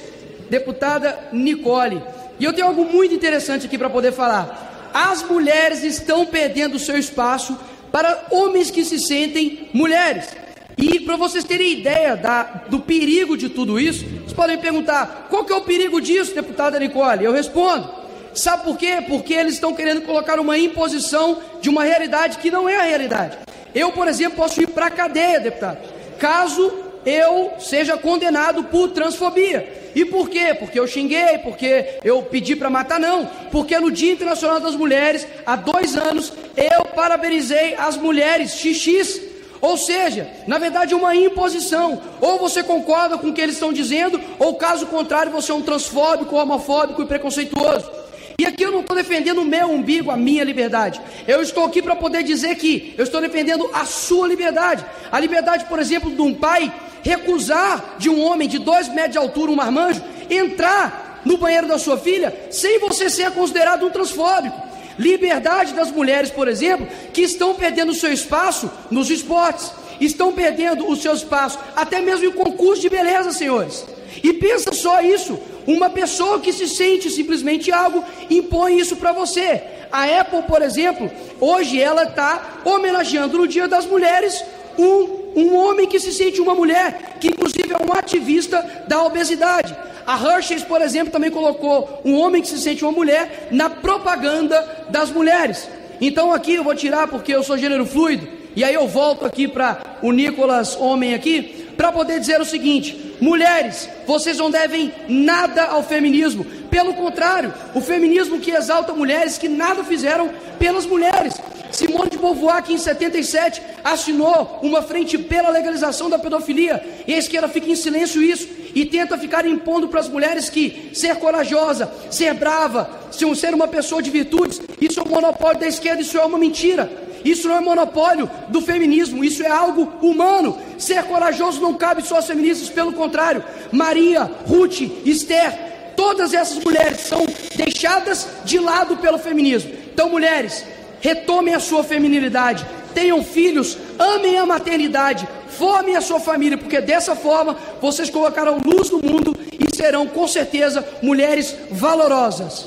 deputada Nicole. E eu tenho algo muito interessante aqui para poder falar. As mulheres estão perdendo seu espaço para homens que se sentem mulheres. E para vocês terem ideia da, do perigo de tudo isso, vocês podem perguntar: qual que é o perigo disso, deputada Nicole? Eu respondo: sabe por quê? Porque eles estão querendo colocar uma imposição de uma realidade que não é a realidade. Eu, por exemplo, posso ir para a cadeia, deputado, caso eu seja condenado por transfobia. E por quê? Porque eu xinguei, porque eu pedi para matar, não. Porque no Dia Internacional das Mulheres, há dois anos, eu parabenizei as mulheres XX ou seja, na verdade é uma imposição. Ou você concorda com o que eles estão dizendo, ou caso contrário, você é um transfóbico, homofóbico e preconceituoso. E aqui eu não estou defendendo o meu umbigo, a minha liberdade. Eu estou aqui para poder dizer que eu estou defendendo a sua liberdade. A liberdade, por exemplo, de um pai recusar de um homem de dois metros de altura, um marmanjo, entrar no banheiro da sua filha sem você ser considerado um transfóbico. Liberdade das mulheres, por exemplo, que estão perdendo o seu espaço nos esportes, estão perdendo o seu espaço até mesmo em concurso de beleza, senhores. E pensa só isso: uma pessoa que se sente simplesmente algo impõe isso para você. A Apple, por exemplo, hoje ela está homenageando no Dia das Mulheres um, um homem que se sente uma mulher, que inclusive é um ativista da obesidade. A Hershey's, por exemplo, também colocou um homem que se sente uma mulher na propaganda das mulheres. Então aqui eu vou tirar porque eu sou gênero fluido, e aí eu volto aqui para o Nicolas homem aqui, para poder dizer o seguinte: mulheres, vocês não devem nada ao feminismo. Pelo contrário, o feminismo que exalta mulheres que nada fizeram pelas mulheres. Simone de Beauvoir, que em 77 assinou uma frente pela legalização da pedofilia, e a esquerda fica em silêncio isso e tenta ficar impondo para as mulheres que ser corajosa, ser brava, ser uma pessoa de virtudes, isso é um monopólio da esquerda, isso é uma mentira. Isso não é monopólio do feminismo, isso é algo humano. Ser corajoso não cabe só aos feministas, pelo contrário. Maria, Ruth, Esther, todas essas mulheres são deixadas de lado pelo feminismo. Então, mulheres, retomem a sua feminilidade, tenham filhos, amem a maternidade, formem a sua família, porque dessa forma vocês colocarão luz no mundo e serão com certeza mulheres valorosas.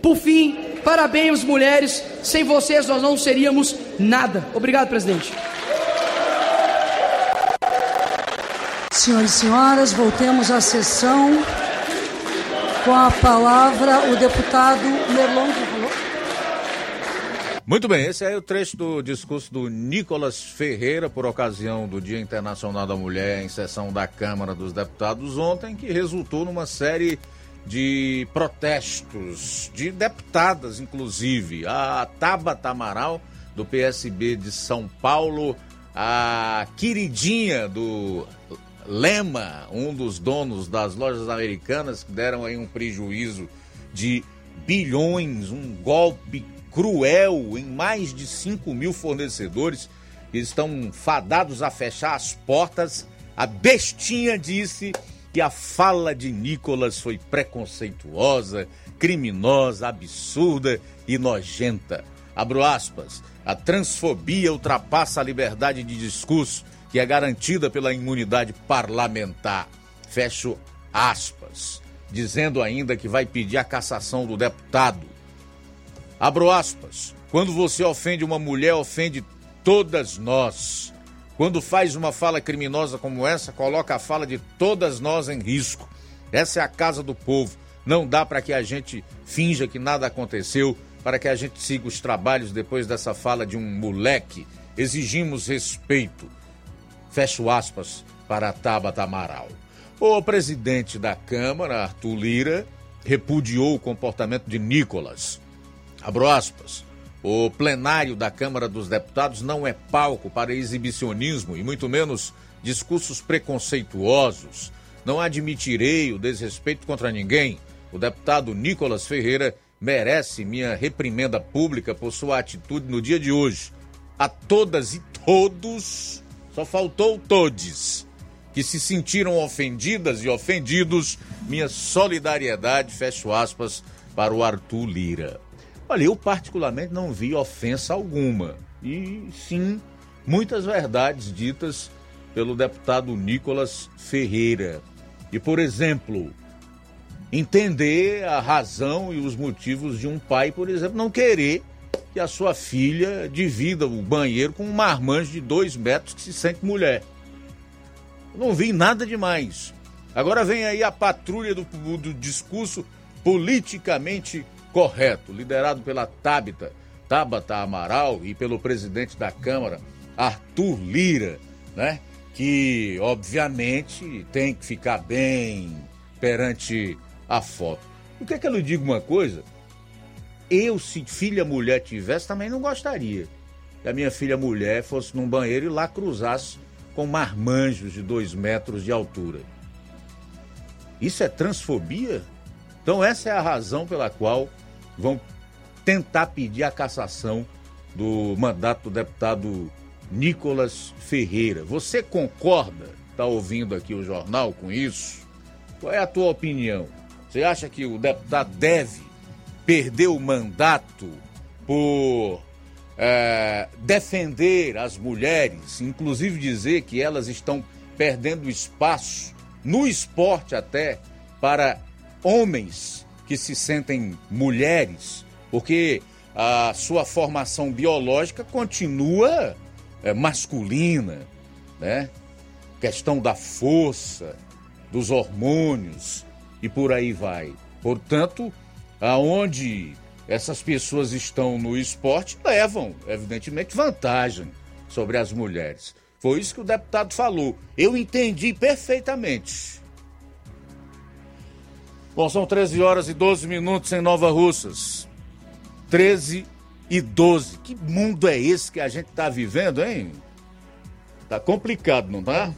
Por fim, parabéns mulheres, sem vocês nós não seríamos nada. Obrigado, presidente. Senhoras e senhoras, voltemos à sessão. Com a palavra o deputado Merlon muito bem, esse é o trecho do discurso do Nicolas Ferreira por ocasião do Dia Internacional da Mulher em sessão da Câmara dos Deputados ontem, que resultou numa série de protestos de deputadas, inclusive. A Tabata Amaral, do PSB de São Paulo, a queridinha do Lema, um dos donos das lojas americanas, que deram aí um prejuízo de bilhões, um golpe cruel em mais de 5 mil fornecedores que estão fadados a fechar as portas. A bestinha disse que a fala de Nicolas foi preconceituosa, criminosa, absurda e nojenta. Abro aspas. A transfobia ultrapassa a liberdade de discurso que é garantida pela imunidade parlamentar. Fecho aspas. Dizendo ainda que vai pedir a cassação do deputado. Abro aspas. Quando você ofende uma mulher, ofende todas nós. Quando faz uma fala criminosa como essa, coloca a fala de todas nós em risco. Essa é a casa do povo. Não dá para que a gente finja que nada aconteceu, para que a gente siga os trabalhos depois dessa fala de um moleque. Exigimos respeito. Fecho aspas para Tabata Amaral. O presidente da Câmara, Arthur Lira, repudiou o comportamento de Nicolas. Abro aspas. O plenário da Câmara dos Deputados não é palco para exibicionismo e muito menos discursos preconceituosos. Não admitirei o desrespeito contra ninguém. O deputado Nicolas Ferreira merece minha reprimenda pública por sua atitude no dia de hoje. A todas e todos, só faltou todes, que se sentiram ofendidas e ofendidos, minha solidariedade, fecho aspas, para o Arthur Lira. Olha, eu particularmente não vi ofensa alguma. E sim, muitas verdades ditas pelo deputado Nicolas Ferreira. E, por exemplo, entender a razão e os motivos de um pai, por exemplo, não querer que a sua filha divida o banheiro com um marmanjo de dois metros que se sente mulher. não vi nada demais. Agora vem aí a patrulha do, do discurso politicamente correto, liderado pela Tabita, Tabata Amaral e pelo presidente da Câmara, Arthur Lira, né? Que obviamente tem que ficar bem perante a foto. O que é que eu lhe digo uma coisa? Eu, se filha mulher tivesse, também não gostaria que a minha filha mulher fosse num banheiro e lá cruzasse com marmanjos de dois metros de altura. Isso é transfobia? Então, essa é a razão pela qual vão tentar pedir a cassação do mandato do deputado Nicolas Ferreira. Você concorda? Está ouvindo aqui o jornal com isso? Qual é a tua opinião? Você acha que o deputado deve perder o mandato por é, defender as mulheres, inclusive dizer que elas estão perdendo espaço no esporte até, para homens que se sentem mulheres, porque a sua formação biológica continua é, masculina, né? Questão da força, dos hormônios e por aí vai. Portanto, aonde essas pessoas estão no esporte levam, evidentemente, vantagem sobre as mulheres. Foi isso que o deputado falou. Eu entendi perfeitamente. Bom, são 13 horas e 12 minutos em Nova Russas. 13 e 12. Que mundo é esse que a gente está vivendo, hein? Tá complicado, não tá?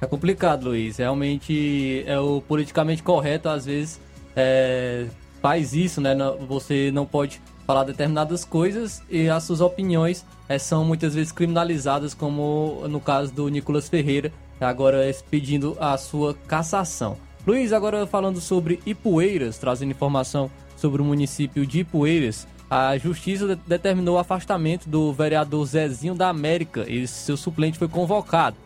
É complicado, Luiz. Realmente é o politicamente correto, às vezes, é, faz isso, né? Você não pode falar determinadas coisas e as suas opiniões é, são muitas vezes criminalizadas, como no caso do Nicolas Ferreira, agora pedindo a sua cassação. Luiz, agora falando sobre Ipueiras, trazendo informação sobre o município de Ipueiras, a justiça determinou o afastamento do vereador Zezinho da América e seu suplente foi convocado.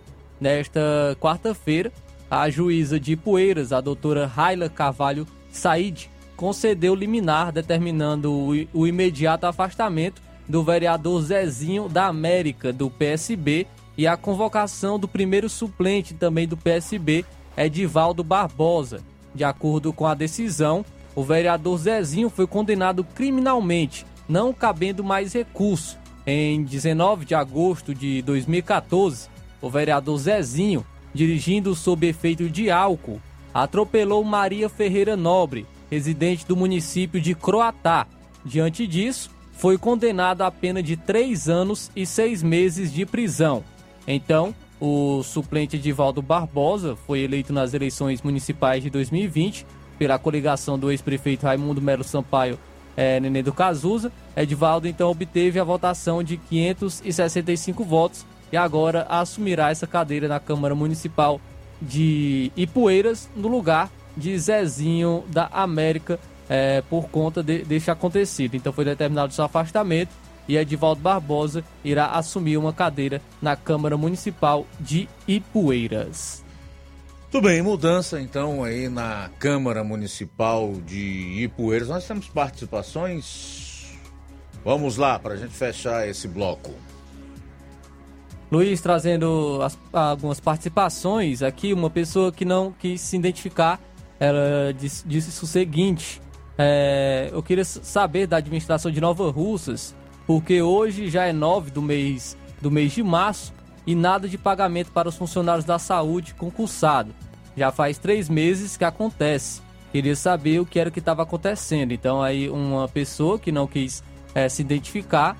Nesta quarta-feira, a juíza de Ipueiras, a doutora Raila Carvalho Said, concedeu liminar determinando o, imediato afastamento do vereador Zezinho da América, do PSB, e a convocação do primeiro suplente também do PSB, Edivaldo Barbosa. De acordo com a decisão, o vereador Zezinho foi condenado criminalmente, não cabendo mais recurso. Em 19 de agosto de 2014, o vereador Zezinho, dirigindo sob efeito de álcool, atropelou Maria Ferreira Nobre, residente do município de Croatá. Diante disso, foi condenado a pena de três anos e seis meses de prisão. Então, o suplente Edivaldo Barbosa foi eleito nas eleições municipais de 2020 pela coligação do ex-prefeito Raimundo Melo Sampaio é, Nenê do Cazuza. Edivaldo então obteve a votação de 565 votos e agora assumirá essa cadeira na Câmara Municipal de Ipueiras, no lugar de Zezinho da América, é, por conta de, deste acontecido. Então foi determinado seu afastamento e Edivaldo Barbosa irá assumir uma cadeira na Câmara Municipal de Ipueiras. Tudo bem, mudança então aí na Câmara Municipal de Ipueiras. Nós temos participações. Vamos lá para a gente fechar esse bloco. Luiz trazendo as, algumas participações aqui, uma pessoa que não quis se identificar, ela disse, disse o seguinte: é, eu queria saber da administração de Nova Russas, porque hoje já é 9 do mês, do mês de março e nada de pagamento para os funcionários da saúde concursado. Já faz três meses que acontece. Queria saber o que era que estava acontecendo. Então aí uma pessoa que não quis é, se identificar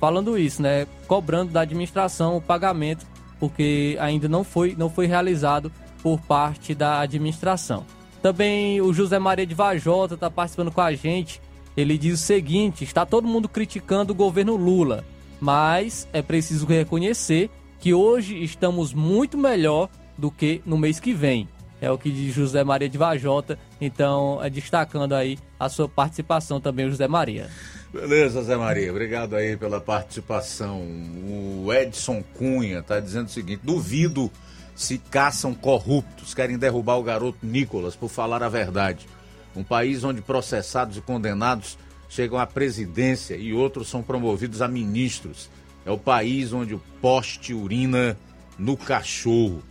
falando isso, né? Cobrando da administração o pagamento, porque ainda não foi, não foi realizado por parte da administração. Também o José Maria de Vajota está participando com a gente. Ele diz o seguinte: está todo mundo criticando o governo Lula, mas é preciso reconhecer que hoje estamos muito melhor do que no mês que vem. É o que diz José Maria de Vajota. Então, é destacando aí a sua participação também, José Maria. Beleza, Zé Maria. Obrigado aí pela participação. O Edson Cunha está dizendo o seguinte: duvido se caçam corruptos, querem derrubar o garoto Nicolas por falar a verdade. Um país onde processados e condenados chegam à presidência e outros são promovidos a ministros. É o país onde o poste urina no cachorro.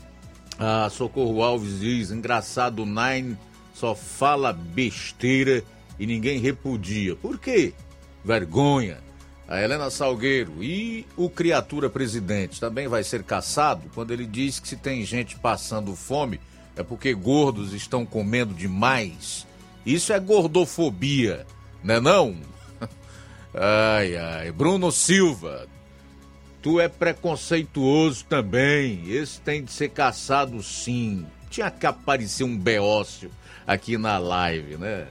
Ah, Socorro Alves diz: engraçado, Nine só fala besteira e ninguém repudia. Por quê? Vergonha a Helena Salgueiro e o criatura presidente também vai ser caçado quando ele diz que se tem gente passando fome é porque gordos estão comendo demais. Isso é gordofobia, né não? Ai, ai. Bruno Silva, tu é preconceituoso também. Esse tem de ser caçado sim. Tinha que aparecer um beócio aqui na live, né?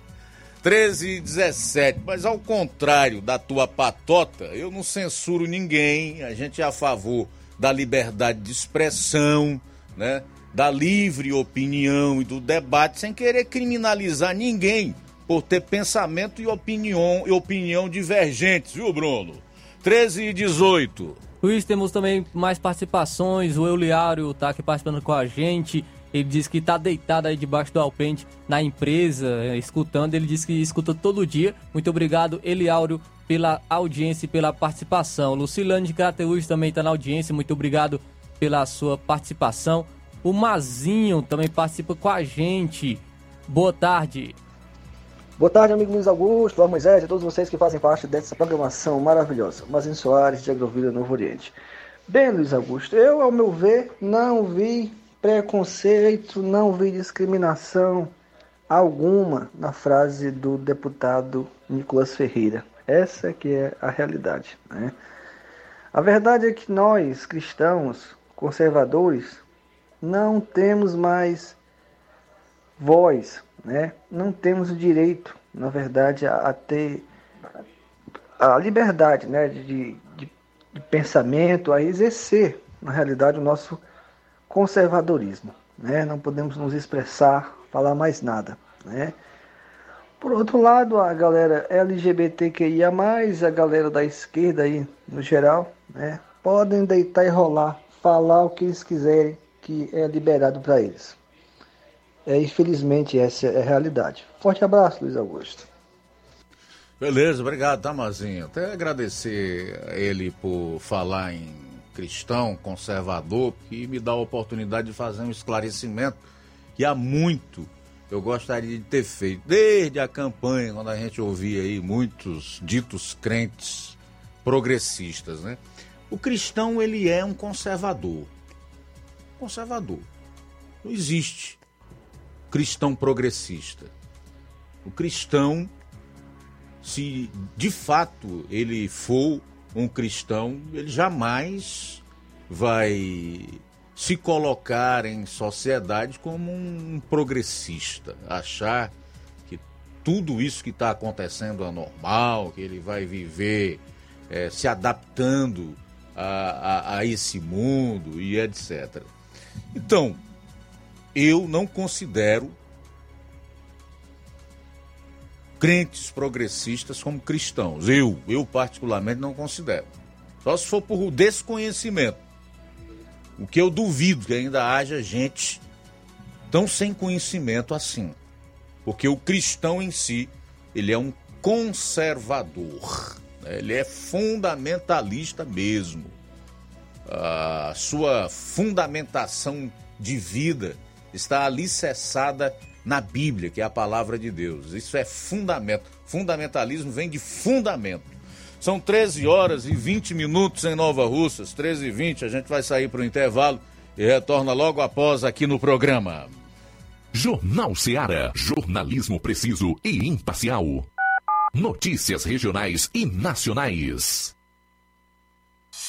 13 e 17. Mas ao contrário da tua patota, eu não censuro ninguém. A gente é a favor da liberdade de expressão, né? Da livre opinião e do debate, sem querer criminalizar ninguém por ter pensamento e opinião, e opinião divergentes, viu, Bruno? 13 e 18. Luiz, temos também mais participações. O Euliário está aqui participando com a gente. Ele disse que está deitado aí debaixo do alpende na empresa, eh, escutando. Ele disse que escuta todo dia. Muito obrigado, Eliauro, pela audiência e pela participação. Lucilane de Crateús também está na audiência. Muito obrigado pela sua participação. O Mazinho também participa com a gente. Boa tarde. Boa tarde, amigo Luiz Augusto, Flávio Moisés e a todos vocês que fazem parte dessa programação maravilhosa. Mazinho Soares, de Agrovila, Novo Oriente. Bem, Luiz Augusto, eu, ao meu ver, não vi preconceito, não vi discriminação alguma na frase do deputado Nicolas Ferreira. Essa que é a realidade. Né? A verdade é que nós, cristãos, conservadores, não temos mais voz né? Não temos o direito, na verdade, a, a ter a liberdade, né, de, de, de, pensamento, a exercer, na realidade, o nosso conservadorismo, né? Não podemos nos expressar, falar mais nada, né? Por outro lado, a galera LGBTQIA+, a galera da esquerda aí, no geral, né, podem deitar e rolar, falar o que eles quiserem, que é liberado para eles. É, infelizmente, essa é a realidade. Forte abraço, Luiz Augusto. Beleza, obrigado, Tamazinho. Tá, Até agradecer a ele por falar em cristão, conservador, que me dá a oportunidade de fazer um esclarecimento que há muito eu gostaria de ter feito. Desde a campanha, quando a gente ouvia aí muitos ditos crentes progressistas, né? O cristão, ele é um conservador. Conservador. Não existe cristão progressista. O cristão, se de fato ele for um cristão, ele jamais vai se colocar em sociedade como um progressista, achar que tudo isso que está acontecendo é normal, que ele vai viver é, se adaptando a, a, a esse mundo e etc. Então, eu não considero crentes progressistas como cristãos. Eu, eu particularmente não considero. Só se for por desconhecimento. O que eu duvido que ainda haja gente tão sem conhecimento assim. Porque o cristão em si, ele é um conservador. Né? Ele é fundamentalista mesmo. A sua fundamentação de vida está alicerçada na Bíblia, que é a palavra de Deus. Isso é fundamento. Fundamentalismo vem de fundamento. São 13 horas e 20 minutos em Nova Russas, 13 e 20. A gente vai sair para o intervalo e retorna logo após aqui no programa. Jornal Seara. Jornalismo preciso e imparcial. Notícias regionais e nacionais.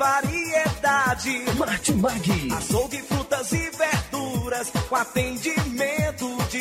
variedade. Martimag. Açougue, frutas e verduras. Com atendimento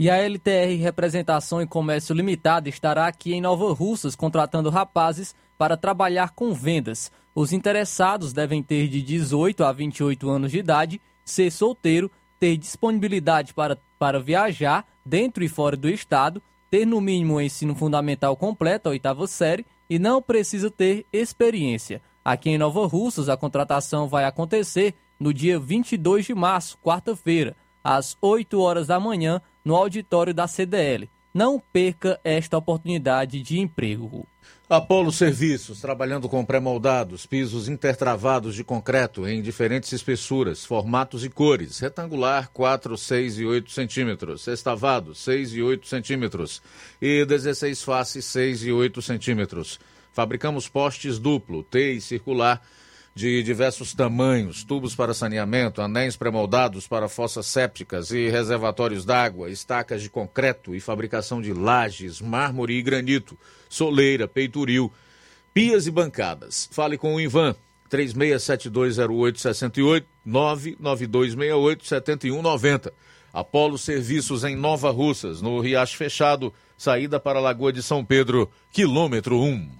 E a LTR Representação e Comércio Limitada estará aqui em Nova Russas contratando rapazes para trabalhar com vendas. Os interessados devem ter de 18 a 28 anos de idade, ser solteiro, ter disponibilidade para, para viajar dentro e fora do estado, ter no mínimo o ensino fundamental completo, a oitava série, e não precisa ter experiência. Aqui em Nova Russas, a contratação vai acontecer no dia 22 de março, quarta-feira, às 8 horas da manhã, no auditório da CDL. Não perca esta oportunidade de emprego. Apolo Serviços, trabalhando com pré-moldados, pisos intertravados de concreto em diferentes espessuras, formatos e cores. Retangular, 4, 6 e 8 centímetros. Sextavado, 6 e 8 centímetros. E 16 faces, 6 e 8 centímetros. Fabricamos postes duplo, T e circular, de diversos tamanhos, tubos para saneamento, anéis pré-moldados para fossas sépticas e reservatórios d'água, estacas de concreto e fabricação de lajes, mármore e granito, soleira, peitoril, pias e bancadas. Fale com o Ivan, 36720868 99268 7190. Apolo Serviços em Nova Russas, no Riacho Fechado, saída para a Lagoa de São Pedro, quilômetro 1.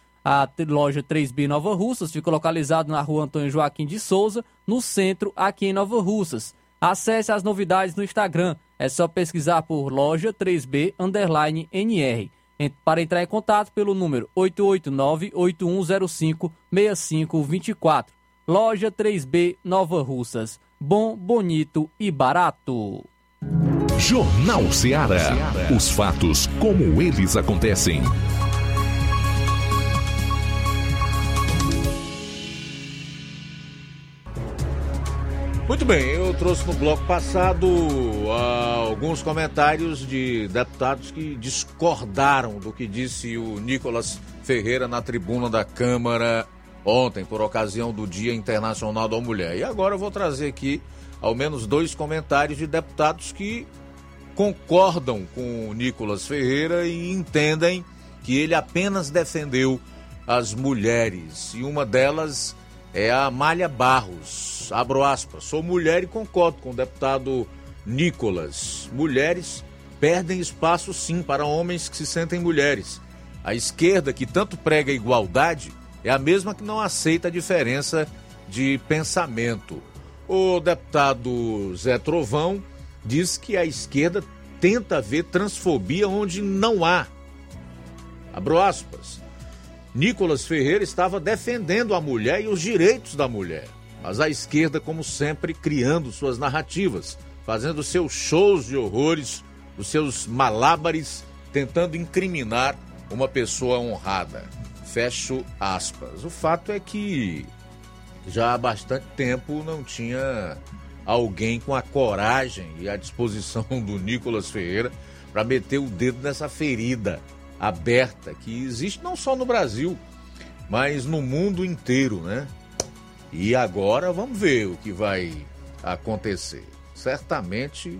A loja 3B Nova Russas fica localizada na rua Antônio Joaquim de Souza, no centro, aqui em Nova Russas. Acesse as novidades no Instagram. É só pesquisar por loja 3B underline NR. Para entrar em contato pelo número 889-8105-6524. Loja 3B Nova Russas. Bom, bonito e barato. Jornal Ceará. Os fatos como eles acontecem. Muito bem, eu trouxe no bloco passado uh, alguns comentários de deputados que discordaram do que disse o Nicolas Ferreira na tribuna da Câmara ontem, por ocasião do Dia Internacional da Mulher. E agora eu vou trazer aqui ao menos dois comentários de deputados que concordam com o Nicolas Ferreira e entendem que ele apenas defendeu as mulheres. E uma delas é a Amália Barros abro aspas, sou mulher e concordo com o deputado Nicolas. Mulheres perdem espaço sim para homens que se sentem mulheres. A esquerda, que tanto prega igualdade, é a mesma que não aceita a diferença de pensamento. O deputado Zé Trovão diz que a esquerda tenta ver transfobia onde não há. Abro aspas. Nicolas Ferreira estava defendendo a mulher e os direitos da mulher mas a esquerda, como sempre, criando suas narrativas, fazendo seus shows de horrores, os seus malabares, tentando incriminar uma pessoa honrada. Fecho aspas. O fato é que já há bastante tempo não tinha alguém com a coragem e a disposição do Nicolas Ferreira para meter o dedo nessa ferida aberta que existe não só no Brasil, mas no mundo inteiro, né? E agora vamos ver o que vai acontecer. Certamente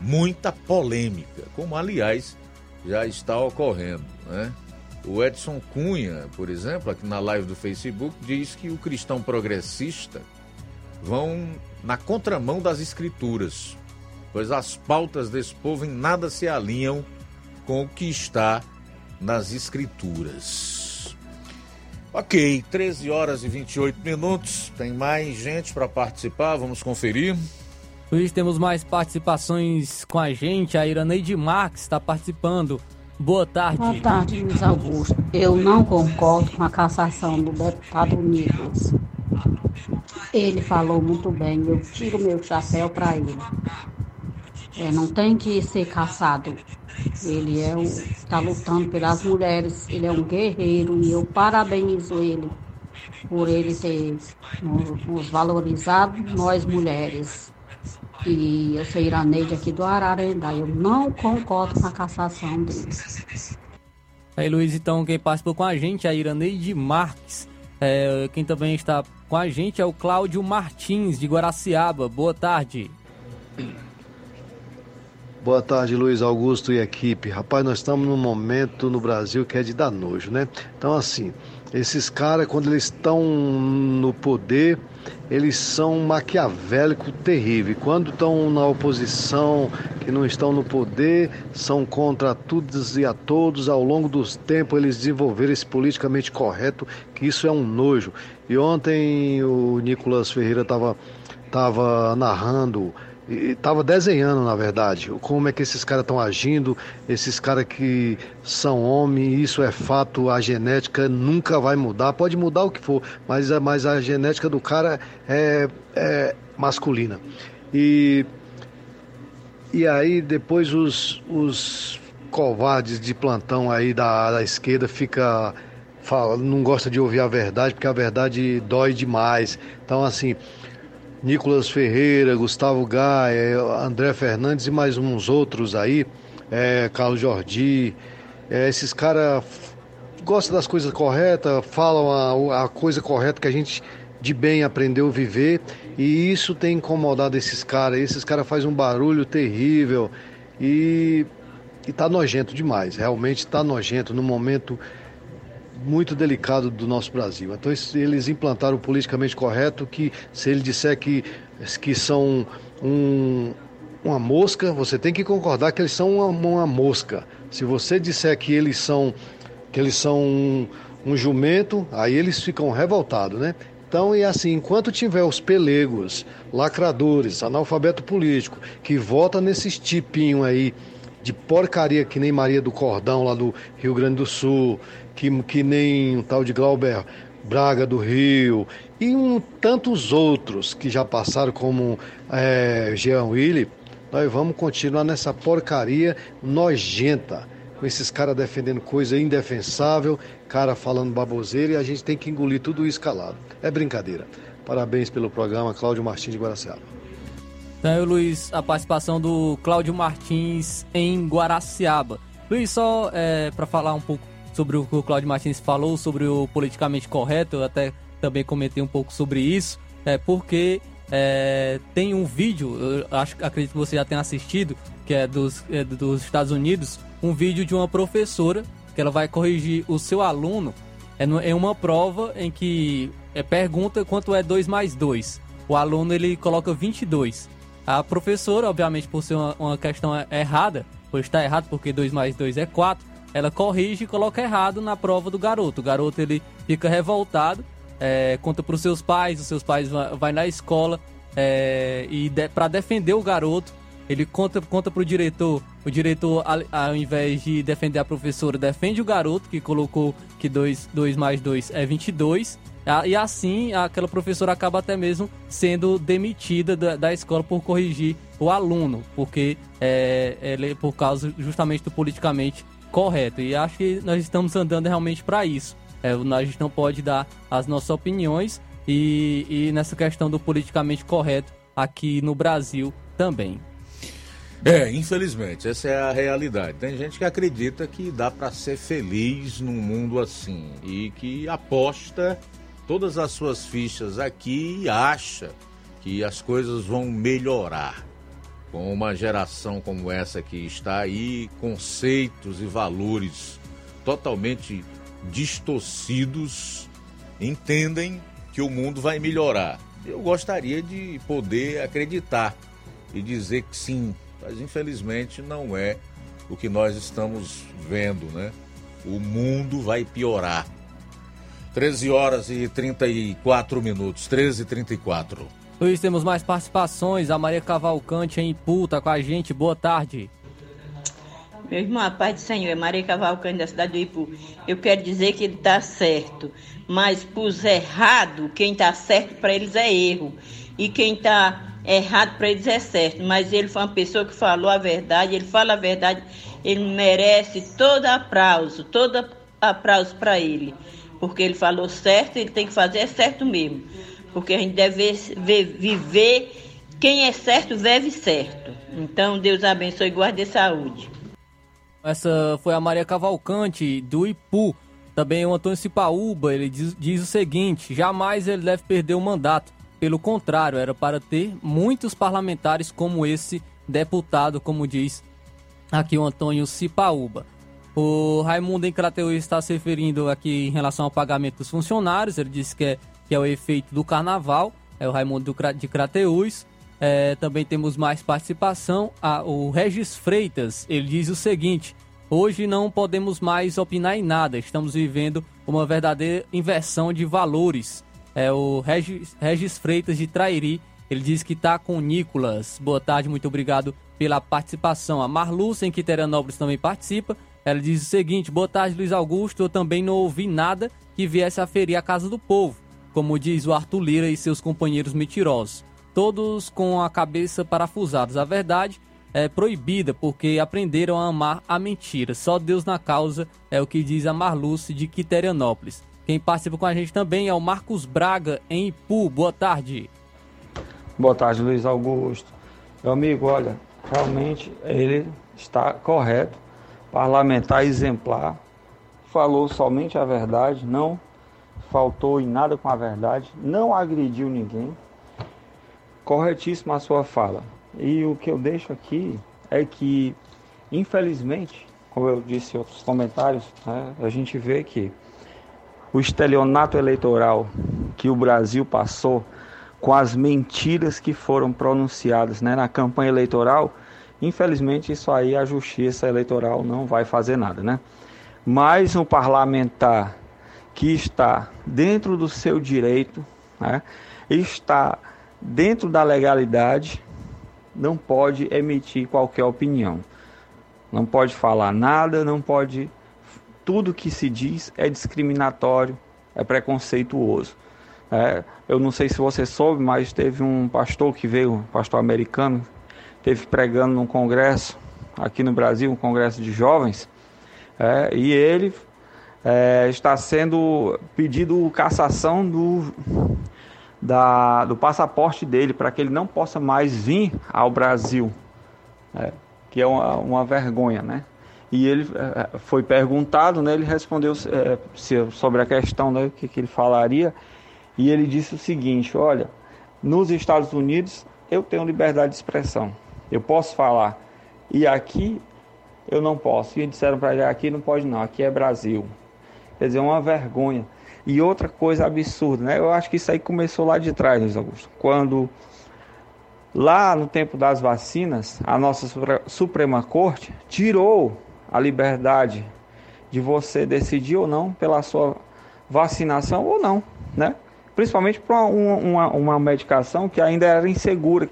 muita polêmica, como aliás já está ocorrendo, né? O Edson Cunha, por exemplo, aqui na live do Facebook, diz que o cristão progressista vão na contramão das escrituras, pois as pautas desse povo em nada se alinham com o que está nas escrituras. Ok, 13 horas e 28 minutos. Tem mais gente para participar, vamos conferir. Luiz, temos mais participações com a gente. A Iraneide Marques está participando. Boa tarde. Boa tarde, Luiz Augusto. Eu não concordo com a cassação do deputado Nicolas. Ele falou muito bem, eu tiro meu chapéu para ele. É, não tem que ser caçado. Ele é está lutando pelas mulheres, ele é um guerreiro e eu parabenizo ele por ele ter nos, valorizado, nós mulheres. E eu sou Iraneide aqui do Ararendá. Eu não concordo com a cassação dele. Aí, Luiz, então, quem participou com a gente é a Iraneide Marques. É, quem também está com a gente é o Cláudio Martins, de Guaraciaba. Boa tarde. Boa tarde, Luiz Augusto e equipe. Rapaz, nós estamos num momento no Brasil que é de dar nojo, né? Então, assim, esses caras, quando eles estão no poder, eles são maquiavélico terrível. Quando estão na oposição, que não estão no poder, são contra todos e a todos. Ao longo dos tempos, eles desenvolveram esse politicamente correto, que isso é um nojo. E ontem o Nicolas Ferreira estava tava narrando estava desenhando, na verdade, como é que esses caras estão agindo, esses caras que são homens, isso é fato, a genética nunca vai mudar, pode mudar o que for, mas, mas a genética do cara é, é masculina. E, e aí depois os, os covardes de plantão aí da, da esquerda fica fala, não gosta de ouvir a verdade, porque a verdade dói demais. Então assim, Nicolas Ferreira, Gustavo Gaia, André Fernandes e mais uns outros aí, é, Carlos Jordi. É, esses caras gostam das coisas corretas, falam a, a coisa correta que a gente de bem aprendeu a viver e isso tem incomodado esses caras. Esses caras fazem um barulho terrível e, e tá nojento demais. Realmente tá nojento no momento muito delicado do nosso Brasil. Então eles implantaram o politicamente correto que se ele disser que, que são um, uma mosca, você tem que concordar que eles são uma, uma, mosca. Se você disser que eles são que eles são um, um jumento, aí eles ficam revoltados, né? Então, e assim, enquanto tiver os pelegos, lacradores, analfabeto político, que vota nesses tipinhos aí de porcaria que nem Maria do Cordão lá do Rio Grande do Sul, que, que nem o tal de Glauber Braga do Rio e um, tantos outros que já passaram como é, Jean Willi, nós vamos continuar nessa porcaria nojenta, com esses caras defendendo coisa indefensável, cara falando baboseira e a gente tem que engolir tudo isso calado. É brincadeira. Parabéns pelo programa, Cláudio Martins de Guaraciaba. Então, Luiz, a participação do Cláudio Martins em Guaraciaba. Luiz, só é, para falar um pouco sobre o que o Claudio Martins falou, sobre o politicamente correto, eu até também comentei um pouco sobre isso, é porque é, tem um vídeo, eu acho, acredito que você já tenha assistido, que é dos, é dos Estados Unidos, um vídeo de uma professora que ela vai corrigir o seu aluno é, é uma prova em que é, pergunta quanto é 2 mais 2. O aluno ele coloca 22. A professora, obviamente, por ser uma, uma questão errada, pois está errado porque 2 mais 2 é 4, ela corrige e coloca errado na prova do garoto. O garoto ele fica revoltado, é, conta para os seus pais, os seus pais vai, na escola é, e de, para defender o garoto, ele conta conta para o diretor o diretor, ao invés de defender a professora, defende o garoto que colocou que 2, 2 mais 2 é 22. E assim, aquela professora acaba até mesmo sendo demitida da, da escola por corrigir o aluno, porque é, é por causa justamente do politicamente correto. E acho que nós estamos andando realmente para isso. É, a gente não pode dar as nossas opiniões e, e nessa questão do politicamente correto aqui no Brasil também. É, infelizmente, essa é a realidade. Tem gente que acredita que dá para ser feliz num mundo assim e que aposta todas as suas fichas aqui e acha que as coisas vão melhorar. Com uma geração como essa que está aí, conceitos e valores totalmente distorcidos, entendem que o mundo vai melhorar. Eu gostaria de poder acreditar e dizer que sim, mas infelizmente não é o que nós estamos vendo, né? O mundo vai piorar. 13 horas e 34 minutos, 13 e 34. Luiz, temos mais participações. A Maria Cavalcante em tá com a gente. Boa tarde. Meu irmão, a paz do Senhor, é Maria Cavalcante da cidade do Ipu. Eu quero dizer que ele está certo, mas pros errado, quem está certo para eles é erro. E quem está errado para eles é certo. Mas ele foi uma pessoa que falou a verdade, ele fala a verdade, ele merece todo aplauso, todo aplauso para ele. Porque ele falou certo, ele tem que fazer é certo mesmo. Porque a gente deve viver, quem é certo, vive certo. Então, Deus abençoe e guarde saúde. Essa foi a Maria Cavalcante, do Ipu. Também o Antônio Cipaúba, ele diz, diz o seguinte: jamais ele deve perder o mandato. Pelo contrário, era para ter muitos parlamentares como esse deputado, como diz aqui o Antônio Cipaúba. O Raimundo em Crateus está se referindo aqui em relação ao pagamento dos funcionários. Ele disse que é, que é o efeito do carnaval. É o Raimundo de Crateus. É, também temos mais participação. Ah, o Regis Freitas, ele diz o seguinte: hoje não podemos mais opinar em nada. Estamos vivendo uma verdadeira inversão de valores. É o Regis, Regis Freitas de Trairi. Ele diz que está com Nicolas. Boa tarde, muito obrigado pela participação. A Marluce em Quiterianópolis também participa. Ela diz o seguinte: Boa tarde, Luiz Augusto. Eu também não ouvi nada que viesse a ferir a casa do povo, como diz o Arthur Lira e seus companheiros mentirosos todos com a cabeça parafusados. A verdade é proibida porque aprenderam a amar a mentira. Só Deus na causa é o que diz a Marluce de Quiterianópolis. Quem participa com a gente também é o Marcos Braga em Ipu. Boa tarde. Boa tarde, Luiz Augusto. Meu amigo, olha, realmente ele está correto. Parlamentar exemplar, falou somente a verdade, não faltou em nada com a verdade, não agrediu ninguém, corretíssima a sua fala. E o que eu deixo aqui é que, infelizmente, como eu disse em outros comentários, né, a gente vê que o estelionato eleitoral que o Brasil passou com as mentiras que foram pronunciadas né, na campanha eleitoral, infelizmente isso aí a justiça eleitoral não vai fazer nada, né? Mas um parlamentar que está dentro do seu direito, né, está dentro da legalidade, não pode emitir qualquer opinião. Não pode falar nada, não pode. Tudo que se diz é discriminatório, é preconceituoso. É, eu não sei se você soube, mas teve um pastor que veio, um pastor americano, teve pregando num congresso aqui no Brasil, um congresso de jovens, é, e ele é, está sendo pedido cassação do da, do passaporte dele para que ele não possa mais vir ao Brasil, é, que é uma, uma, vergonha, né? E ele é, foi perguntado, né? Ele respondeu é, sobre a questão, né? Que, que ele falaria? E ele disse o seguinte: Olha, nos Estados Unidos eu tenho liberdade de expressão, eu posso falar, e aqui eu não posso. E disseram para ele: aqui não pode não, aqui é Brasil. Quer dizer, uma vergonha. E outra coisa absurda, né? Eu acho que isso aí começou lá de trás, Luiz Augusto. Quando lá no tempo das vacinas, a nossa Suprema Corte tirou a liberdade de você decidir ou não pela sua vacinação ou não, né? Principalmente para uma, uma, uma medicação que ainda era insegura,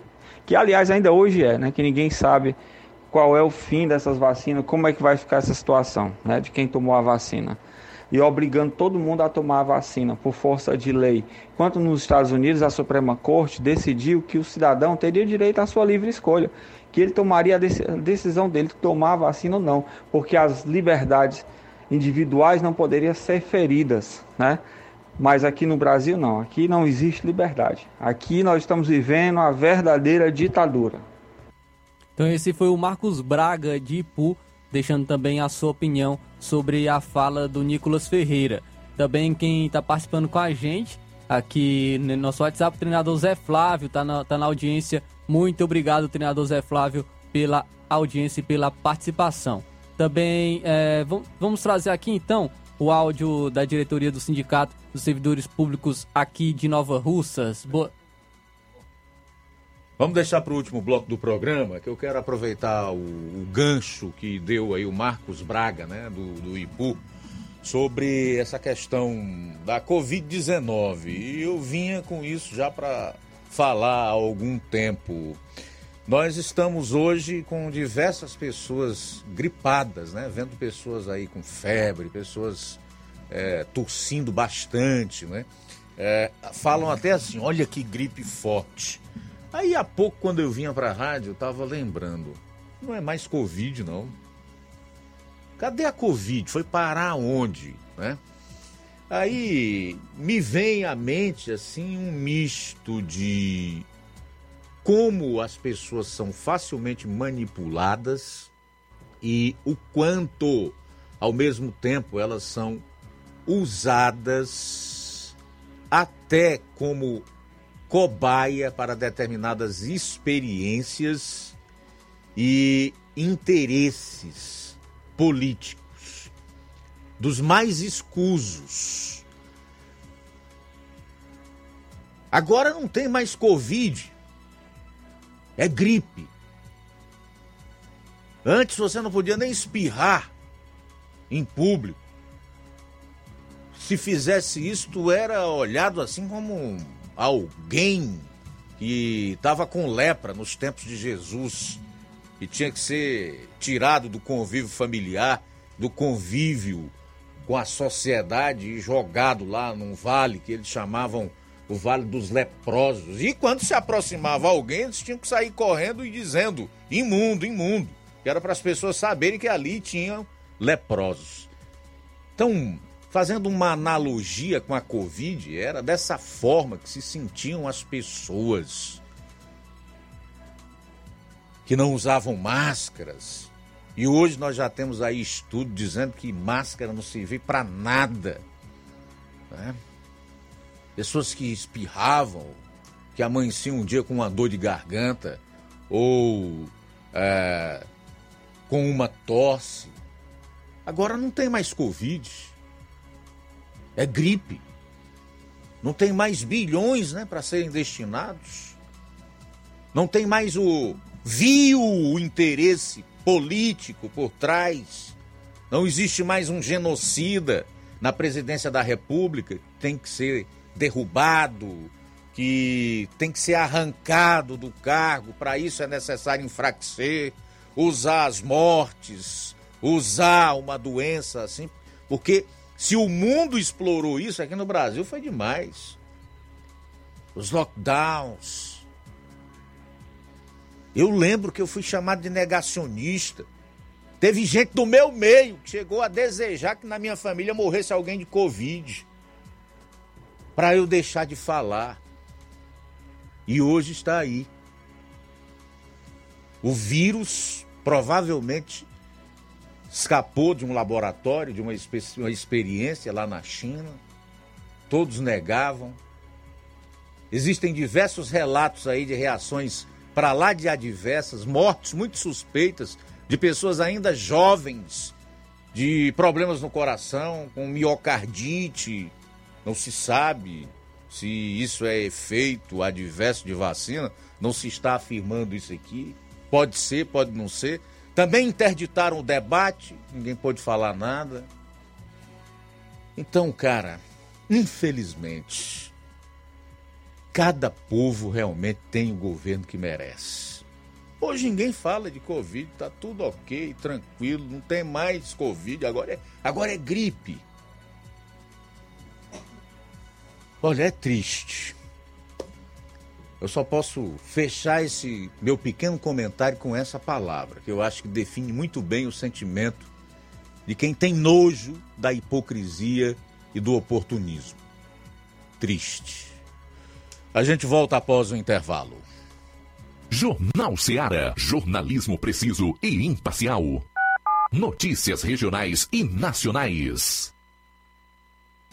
que aliás ainda hoje é, né? Que ninguém sabe qual é o fim dessas vacinas, como é que vai ficar essa situação, né, de quem tomou a vacina. E obrigando todo mundo a tomar a vacina por força de lei. Enquanto nos Estados Unidos a Suprema Corte decidiu que o cidadão teria direito à sua livre escolha, que ele tomaria a decisão dele de tomar a vacina ou não, porque as liberdades individuais não poderiam ser feridas, né? Mas aqui no Brasil não, aqui não existe liberdade. Aqui nós estamos vivendo a verdadeira ditadura. Então esse foi o Marcos Braga de Ipu, deixando também a sua opinião sobre a fala do Nicolas Ferreira. Também quem está participando com a gente aqui no nosso WhatsApp, o treinador Zé Flávio, está na, tá na audiência. Muito obrigado, treinador Zé Flávio, pela audiência e pela participação. Também é, vamos trazer aqui então o áudio da diretoria do Sindicato dos Servidores Públicos aqui de Nova Russas. Boa... Vamos deixar para o último bloco do programa, que eu quero aproveitar o, o, gancho que deu aí o Marcos Braga, né, do, do IPU, sobre essa questão da Covid-19. E eu vinha com isso já para falar há algum tempo. Nós estamos hoje com diversas pessoas gripadas, né? Vendo pessoas aí com febre, pessoas é, tossindo bastante, né? É, falam até assim, olha que gripe forte. Aí há pouco, quando eu vinha para a rádio, eu tava lembrando, não é mais Covid, não. Cadê a Covid? Foi parar onde, né? Aí me vem à mente, assim, um misto de como as pessoas são facilmente manipuladas e o quanto, ao mesmo tempo, elas são usadas até como cobaia para determinadas experiências e interesses políticos dos mais escusos. Agora não tem mais Covid. É gripe. Antes você não podia nem espirrar em público. Se fizesse isso, tu era olhado assim como alguém que estava com lepra nos tempos de Jesus e tinha que ser tirado do convívio familiar, do convívio com a sociedade e jogado lá num vale que eles chamavam o Vale dos Leprosos. E quando se aproximava alguém, eles tinham que sair correndo e dizendo: imundo, imundo. Que era para as pessoas saberem que ali tinham leprosos. Então, fazendo uma analogia com a Covid, era dessa forma que se sentiam as pessoas que não usavam máscaras. E hoje nós já temos aí estudo dizendo que máscara não serve para nada. Né? pessoas que espirravam, que amanheciam um dia com uma dor de garganta ou é, com uma tosse. Agora não tem mais Covid, é gripe. Não tem mais bilhões né, para serem destinados. Não tem mais o vil interesse político por trás. Não existe mais um genocida na presidência da República. Tem que ser derrubado, que tem que ser arrancado do cargo, para isso é necessário enfraquecer, usar as mortes, usar uma doença assim, porque se o mundo explorou isso aqui no Brasil foi demais. Os lockdowns. Eu lembro que eu fui chamado de negacionista. Teve gente do meu meio que chegou a desejar que na minha família morresse alguém de Covid para eu deixar de falar. E hoje está aí. O vírus provavelmente escapou de um laboratório, de uma, uma experiência lá na China. Todos negavam. Existem diversos relatos aí de reações para lá de adversas, mortes muito suspeitas de pessoas ainda jovens, de problemas no coração, com miocardite, não se sabe se isso é efeito adverso de vacina, não se está afirmando isso aqui. Pode ser, pode não ser. Também interditaram o debate, ninguém pode falar nada. Então, cara, infelizmente, cada povo realmente tem o governo que merece. Hoje ninguém fala de Covid, tá tudo ok, tranquilo, não tem mais Covid, agora é, agora é gripe. Olha, é triste. Eu só posso fechar esse meu pequeno comentário com essa palavra, que eu acho que define muito bem o sentimento de quem tem nojo da hipocrisia e do oportunismo. Triste. A gente volta após o intervalo. Jornal Seara. Jornalismo preciso e imparcial. Notícias regionais e nacionais.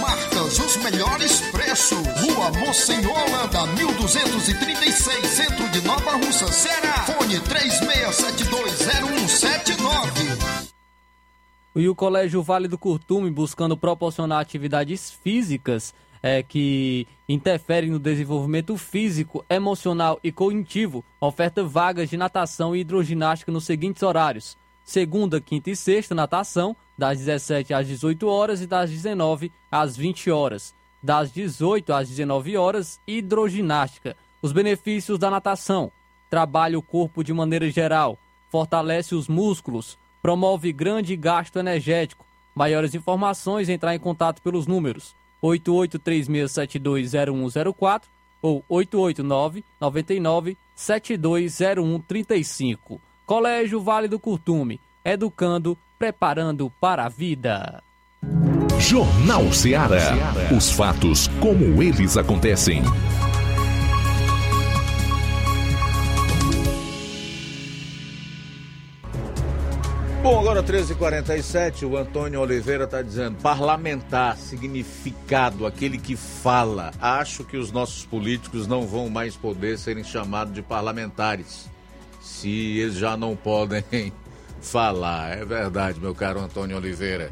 marcas, os melhores preços. Rua Mocenola, 1236, centro de Nova Russa, Ceará. Fone 36720179. E o Colégio Vale do Curtume, buscando proporcionar atividades físicas é, que interferem no desenvolvimento físico, emocional e cognitivo, oferta vagas de natação e hidroginástica nos seguintes horários: segunda, quinta e sexta, natação, das 17 às 18 horas e das 19 às 20 horas. Das 18 às 19 horas, hidroginástica. Os benefícios da natação: trabalha o corpo de maneira geral, fortalece os músculos, promove grande gasto energético. Maiores informações, entrar em contato pelos números 8836720104 ou 889 99 720135. Colégio Vale do Curtume, educando, preparando para a vida. Jornal Seara. Os fatos como eles acontecem. Bom, agora 13h47, o Antônio Oliveira está dizendo: parlamentar, significado, aquele que fala. Acho que os nossos políticos não vão mais poder serem chamados de parlamentares, se eles já não podem falar. É verdade, meu caro Antônio Oliveira.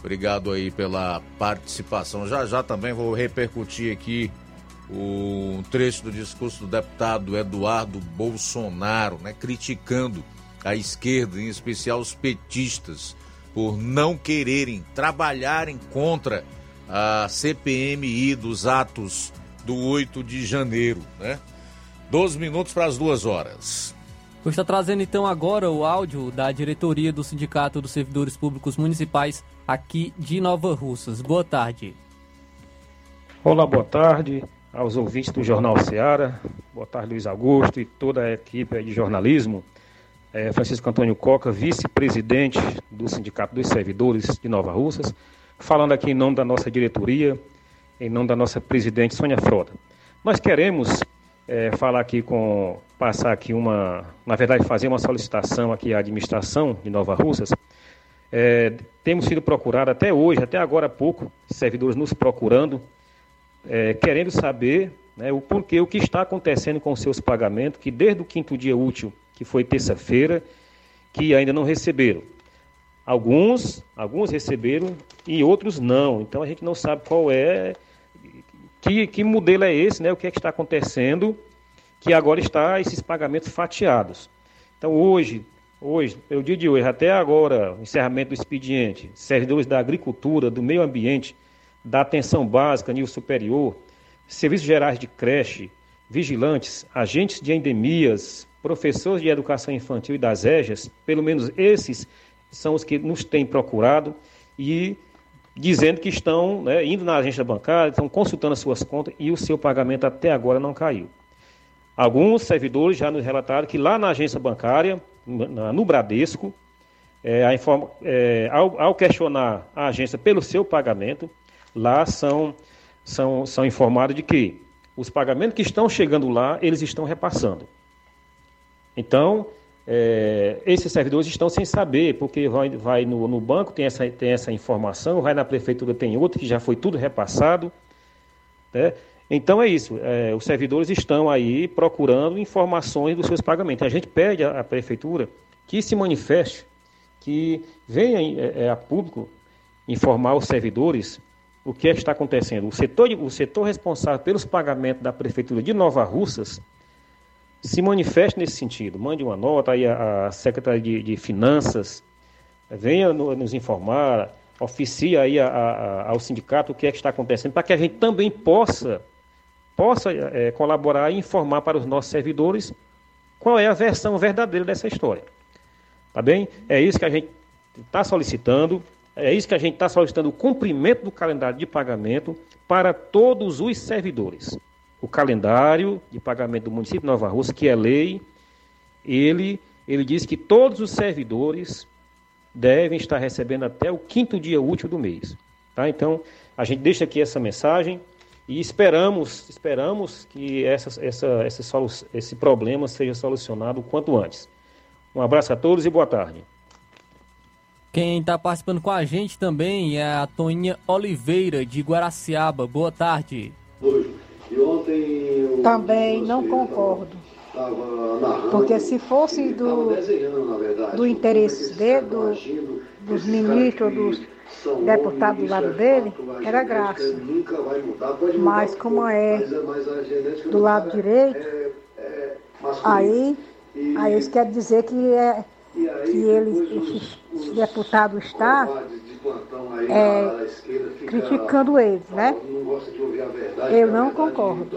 Obrigado aí pela participação. Já já também vou repercutir aqui um trecho do discurso do deputado Eduardo Bolsonaro, né, criticando a esquerda, em especial os petistas, por não quererem trabalharem contra a CPMI dos atos do 8 de janeiro, né? 12 minutos para as duas horas. Vou estar trazendo então agora o áudio da diretoria do Sindicato dos Servidores Públicos Municipais aqui de Nova Russas. Boa tarde. Olá, boa tarde aos ouvintes do Jornal Seara. Boa tarde, Luiz Augusto e toda a equipe de jornalismo. É, Francisco Antônio Coca, vice-presidente do Sindicato dos Servidores de Nova Russas, falando aqui em nome da nossa diretoria, em nome da nossa presidente Sônia Frota. Nós queremos é, falar aqui com, passar aqui uma, na verdade, fazer uma solicitação aqui à administração de Nova Russas. É, temos sido procurados até hoje, até agora há pouco, servidores nos procurando, é, querendo saber né, o porquê, o que está acontecendo com os seus pagamentos, que desde o quinto dia útil que foi terça-feira, que ainda não receberam. Alguns, alguns receberam e outros não. Então a gente não sabe qual é, que, que modelo é esse, né? O que é que está acontecendo, que agora está esses pagamentos fatiados. Então hoje, hoje, pelo dia de hoje, até agora, encerramento do expediente, servidores da agricultura, do meio ambiente, da atenção básica, nível superior, serviços gerais de creche, vigilantes, agentes de endemias, professores de educação infantil e das EJAs, pelo menos esses são os que nos têm procurado e dizendo que estão né, indo na agência bancária, estão consultando as suas contas e o seu pagamento até agora não caiu. Alguns servidores já nos relataram que lá na agência bancária, no Bradesco, é, é, ao, ao, questionar a agência pelo seu pagamento, lá são, são, são informados de que os pagamentos que estão chegando lá, eles estão repassando. Então, é, esses servidores estão sem saber, porque vai, vai no, no, banco, tem essa, tem essa informação, vai na prefeitura, tem outra, que já foi tudo repassado. Né? Então é isso, é, os servidores estão aí procurando informações dos seus pagamentos. A gente pede à, prefeitura que se manifeste, que venha é, é a público informar os servidores o que, é que está acontecendo. O setor, o setor responsável pelos pagamentos da prefeitura de Nova Russas se manifeste nesse sentido. Mande uma nota aí à secretária de, de Finanças, venha no, nos informar, oficie aí a, a, ao sindicato o que é que está acontecendo, para que a gente também possa, possa é, colaborar e informar para os nossos servidores qual é a versão verdadeira dessa história. Tá bem? É isso que a gente está solicitando, é isso que a gente está solicitando, o cumprimento do calendário de pagamento para todos os servidores o calendário de pagamento do município de Nova Rússia, que é lei, ele, ele diz que todos os servidores devem estar recebendo até o quinto dia útil do mês. Tá? Então, a gente deixa aqui essa mensagem e esperamos, esperamos que essa, essa, esse, esse problema seja solucionado o quanto antes. Um abraço a todos e boa tarde. Quem está participando com a gente também é a Toninha Oliveira, de Guaraciaba. Boa tarde. Também não concordo. Porque se fosse do, do interesse dele, do, dos ministros, dos deputados do lado dele, era graça. Mas como é do lado direito, aí, aí isso quer dizer que, é, que ele, esse deputado está é, criticando eles, né? Eu não concordo.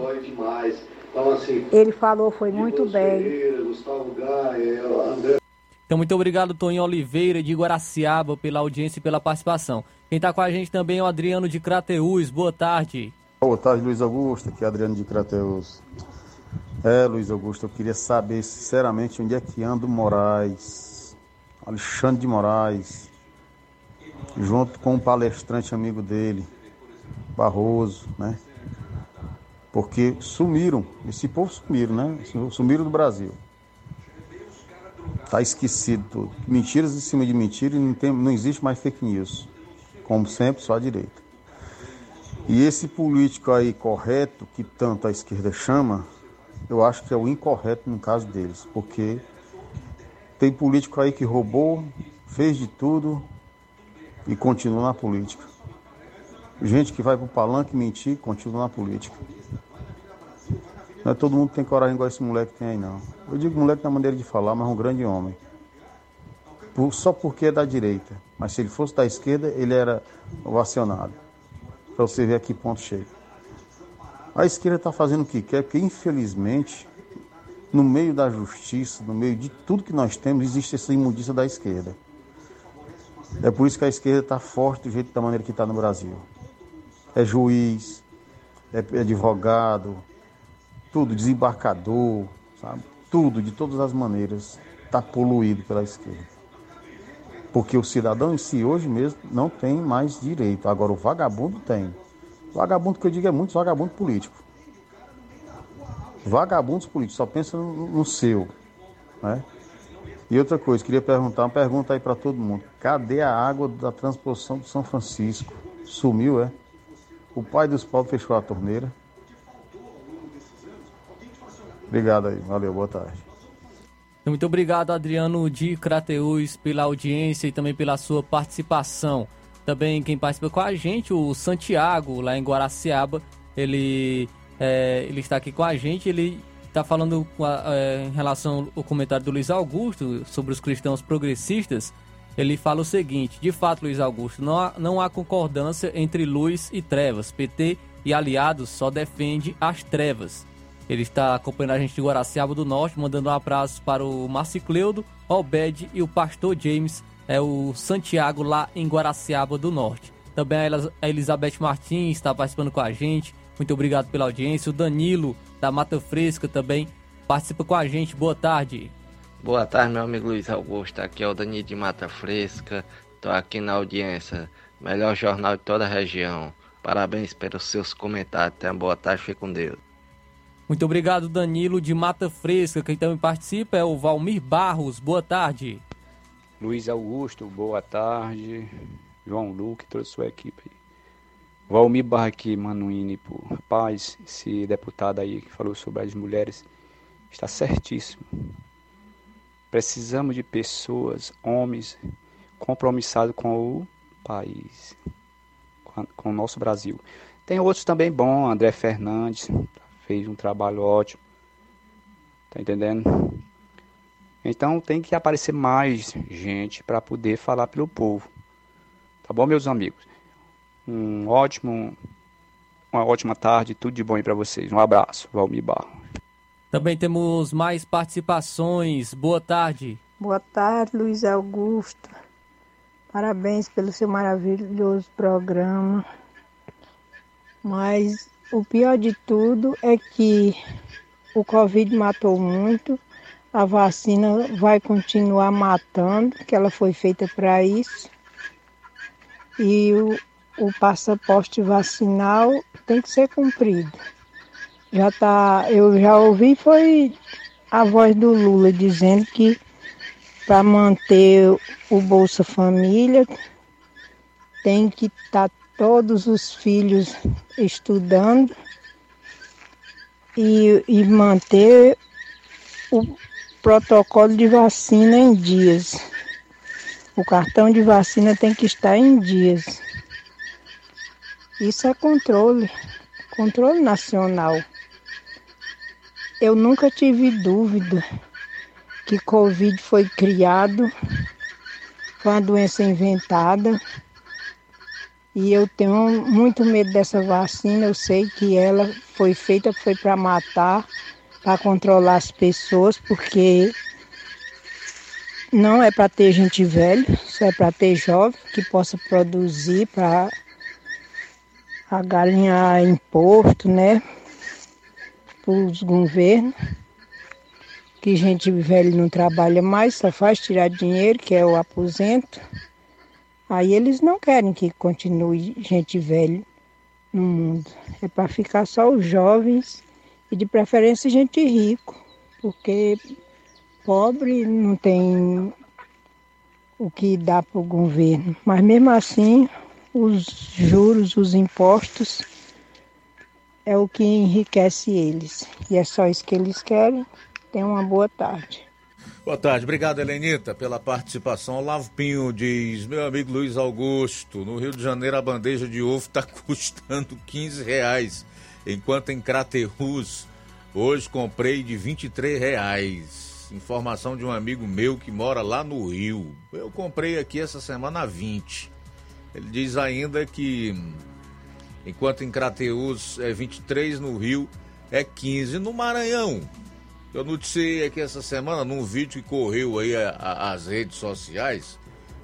Ele falou, foi muito bem. Então, muito obrigado, Toninho Oliveira, de Guaraciaba, pela audiência e pela participação. Quem está com a gente também é o Adriano de Crateús. Boa tarde. Boa tarde, Luiz Augusto. Aqui é Adriano de Crateús. É, Luiz Augusto, eu queria saber, sinceramente, onde é que anda o Moraes, Alexandre de Moraes, junto com um palestrante amigo dele, Barroso, né? Porque sumiram, esse povo sumiram, né? Sumiram do Brasil. Tá esquecido tudo. Mentiras em cima de mentiras e não, tem, não existe mais fake news. Como sempre, só a direita. E esse político aí correto, que tanto a esquerda chama, eu acho que é o incorreto no caso deles, porque tem político aí que roubou, fez de tudo, e continua na política. Gente que vai para o palanque mentir, continua na política. Não é todo mundo que tem coragem igual esse moleque tem aí, não. Eu digo moleque na maneira de falar, mas é um grande homem. Por, só porque é da direita. Mas se ele fosse da esquerda, ele era ovacionado. Para você ver aqui ponto cheio. A esquerda está fazendo o que quer, porque infelizmente, no meio da justiça, no meio de tudo que nós temos, existe essa imundícia da esquerda. É por isso que a esquerda está forte do jeito da maneira que está no Brasil. É juiz, é advogado, tudo, desembarcador, sabe? Tudo, de todas as maneiras, está poluído pela esquerda. Porque o cidadão em si hoje mesmo não tem mais direito. Agora o vagabundo tem. Vagabundo que eu digo é muito vagabundo político. Vagabundos políticos, só pensa no, seu. Né? E outra coisa, queria perguntar, uma pergunta aí para todo mundo. Cadê a água da transposição do São Francisco? Sumiu, é? O pai dos pobres fechou a torneira. Obrigado aí, valeu, boa tarde. Muito obrigado, Adriano de Crateus, pela audiência e também pela sua participação. Também quem participa com a gente, o Santiago, lá em Guaraciaba, ele, é, ele está aqui com a gente, ele está falando é, em relação ao comentário do Luiz Augusto sobre os cristãos progressistas. Ele fala o seguinte: de fato, Luiz Augusto, não há, não há concordância entre luz e trevas. PT e aliados só defende as trevas. Ele está acompanhando a gente de Guaraciaba do Norte, mandando um abraço para o Marcicleudo, Obed e o pastor James, é o Santiago, lá em Guaraciaba do Norte. Também a Elizabeth Martins está participando com a gente. Muito obrigado pela audiência. O Danilo, da Mata Fresca, também participa com a gente. Boa tarde. Boa tarde, meu amigo Luiz Augusto. Aqui é o Danilo de Mata Fresca. Estou aqui na audiência. Melhor jornal de toda a região. Parabéns pelos seus comentários. Tenha boa tarde. Fique com Deus. Muito obrigado, Danilo de Mata Fresca. Quem também participa é o Valmir Barros. Boa tarde. Luiz Augusto, boa tarde. João Luque, toda a sua equipe. Valmir Barra aqui, Manuíne, pô. Rapaz, esse deputado aí que falou sobre as mulheres está certíssimo. Precisamos de pessoas, homens, compromissados com o país, com, a, com o nosso Brasil. Tem outros também bons, André Fernandes, fez um trabalho ótimo. Tá entendendo? Então tem que aparecer mais gente para poder falar pelo povo. Tá bom, meus amigos? Um ótimo uma ótima tarde, tudo de bom aí para vocês. Um abraço, Valmir Barro. Também temos mais participações. Boa tarde. Boa tarde, Luiz Augusto. Parabéns pelo seu maravilhoso programa. Mas o pior de tudo é que o Covid matou muito, a vacina vai continuar matando, que ela foi feita para isso. E o, o passaporte vacinal tem que ser cumprido. Já tá, eu já ouvi foi a voz do Lula dizendo que para manter o Bolsa Família tem que estar tá todos os filhos estudando e, e manter o protocolo de vacina em dias. O cartão de vacina tem que estar em dias. Isso é controle, controle nacional. Eu nunca tive dúvida que Covid foi criado, foi uma doença inventada e eu tenho muito medo dessa vacina. Eu sei que ela foi feita foi para matar, para controlar as pessoas, porque não é para ter gente velha, só é para ter jovem que possa produzir para galinhar imposto, né? Para os governos. Que gente velha não trabalha mais, só faz tirar dinheiro, que é o aposento. Aí eles não querem que continue gente velha no mundo. É para ficar só os jovens e de preferência gente rico, porque pobre não tem o que dá para o governo. Mas mesmo assim, os juros, os impostos é o que enriquece eles. E é só isso que eles querem. Tenham uma boa tarde. Boa tarde, obrigado Helenita pela participação. Olavo Pinho diz, meu amigo Luiz Augusto, no Rio de Janeiro a bandeja de ovo está custando 15 reais, enquanto em Craterus Hoje comprei de 23 reais. Informação de um amigo meu que mora lá no Rio. Eu comprei aqui essa semana a 20. Ele diz ainda que enquanto em Crateus é 23, no Rio é 15. No Maranhão, eu noticiei aqui essa semana num vídeo que correu aí a, a, as redes sociais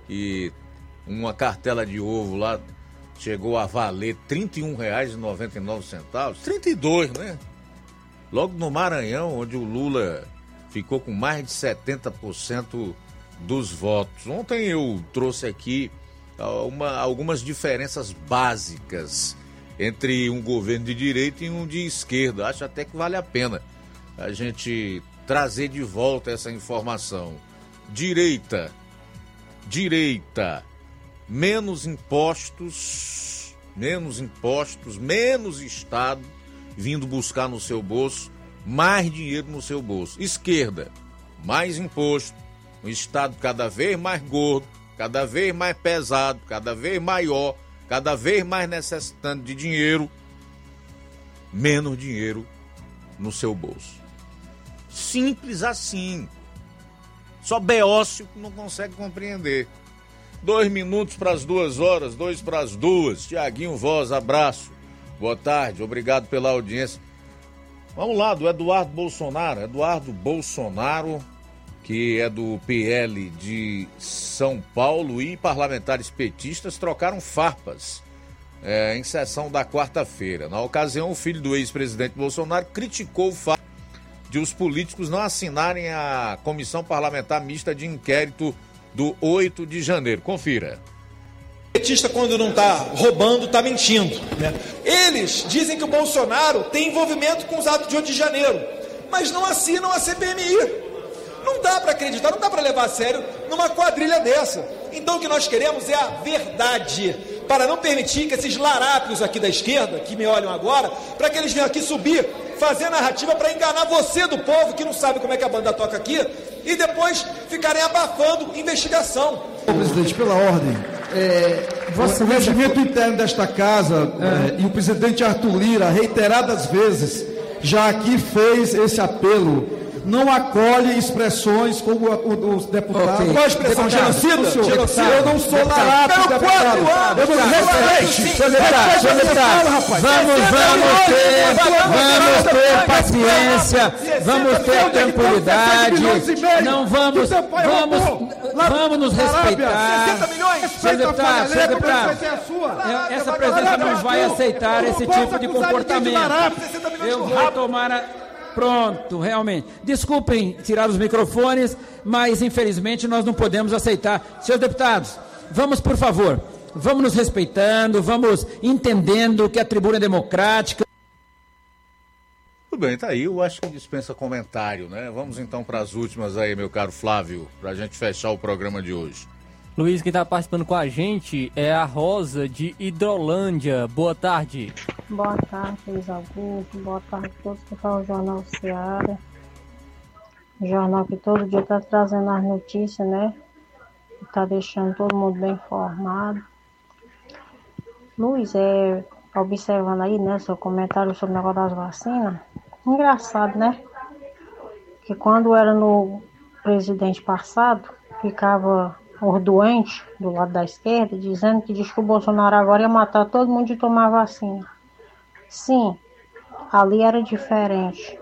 que uma cartela de ovo lá chegou a valer R$ 31,99. 32, né? Logo no Maranhão, onde o Lula ficou com mais de 70% dos votos. Ontem eu trouxe aqui uma, algumas diferenças básicas entre um governo de direita e um de esquerda. Acho até que vale a pena a gente trazer de volta essa informação. Direita, direita, menos impostos, menos impostos, menos Estado vindo buscar no seu bolso mais dinheiro no seu bolso. Esquerda, mais imposto, um Estado cada vez mais gordo, cada vez mais pesado, cada vez maior, cada vez mais necessitando de dinheiro, menos dinheiro no seu bolso. Simples assim. Só Beócio não consegue compreender. Dois minutos para as duas horas, dois para as duas. Tiaguinho Voz, abraço. Boa tarde, obrigado pela audiência. Vamos lá, do Eduardo Bolsonaro. Eduardo Bolsonaro, que é do PL de São Paulo, e parlamentares petistas trocaram farpas é, em sessão da quarta-feira. Na ocasião, o filho do ex-presidente Bolsonaro criticou o fato de os políticos não assinarem a comissão parlamentar mista de inquérito do 8 de janeiro. Confira petista, quando não está roubando, está mentindo. Né? Eles dizem que o Bolsonaro tem envolvimento com os atos de 8 de janeiro, mas não assinam a CPMI. Não dá para acreditar, não dá para levar a sério numa quadrilha dessa. Então o que nós queremos é a verdade, para não permitir que esses larápios aqui da esquerda, que me olham agora, para que eles venham aqui subir, fazer narrativa para enganar você do povo que não sabe como é que a banda toca aqui, e depois ficarem abafando investigação. Presidente, pela ordem, é, o regimento interno desta casa é. É, e o presidente Arthur Lira, reiteradas vezes, já aqui fez esse apelo não acolhe expressões como os deputados. Okay. Qual a expressão? Genocida? Genocida. Eu não sou larápio, deputado. Eu não respeite. Senhor deputado, senhor deputado, vamos, vamos ter, vamos ter paciência, vamos ter tranquilidade, não vamos, vamos, vamos nos respeitar. 60 milhões, senhor deputado, senhor deputado, essa presença não vai aceitar esse tipo de comportamento. Eu vou tomar a Pronto, realmente. Desculpem tirar os microfones, mas infelizmente nós não podemos aceitar. Senhores deputados, vamos por favor, vamos nos respeitando, vamos entendendo que a tribuna é democrática. Tudo bem, tá aí. Eu acho que dispensa comentário, né? Vamos então para as últimas aí, meu caro Flávio, para a gente fechar o programa de hoje. Luiz, quem está participando com a gente é a Rosa de Hidrolândia. Boa tarde. Boa tarde, Luiz Augusto. Boa tarde a todos que falam o Jornal Seara. Jornal que todo dia está trazendo as notícias, né? Está deixando todo mundo bem informado. Luiz, é, observando aí, né, seu comentário sobre o negócio das vacinas. Engraçado, né? Que quando era no presidente passado, ficava os doentes do lado da esquerda dizendo que diz que o Bolsonaro agora ia matar todo mundo de tomar vacina. Sim, ali era diferente.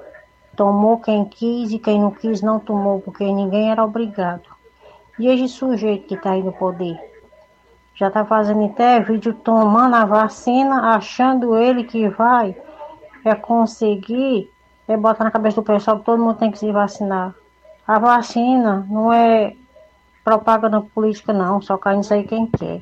Tomou quem quis e quem não quis não tomou, porque ninguém era obrigado. E esse sujeito que está aí no poder já está fazendo até vídeo tomando a vacina, achando ele que vai é conseguir é botar na cabeça do pessoal que todo mundo tem que se vacinar. A vacina não é propaganda política não, só nisso aí quem quer.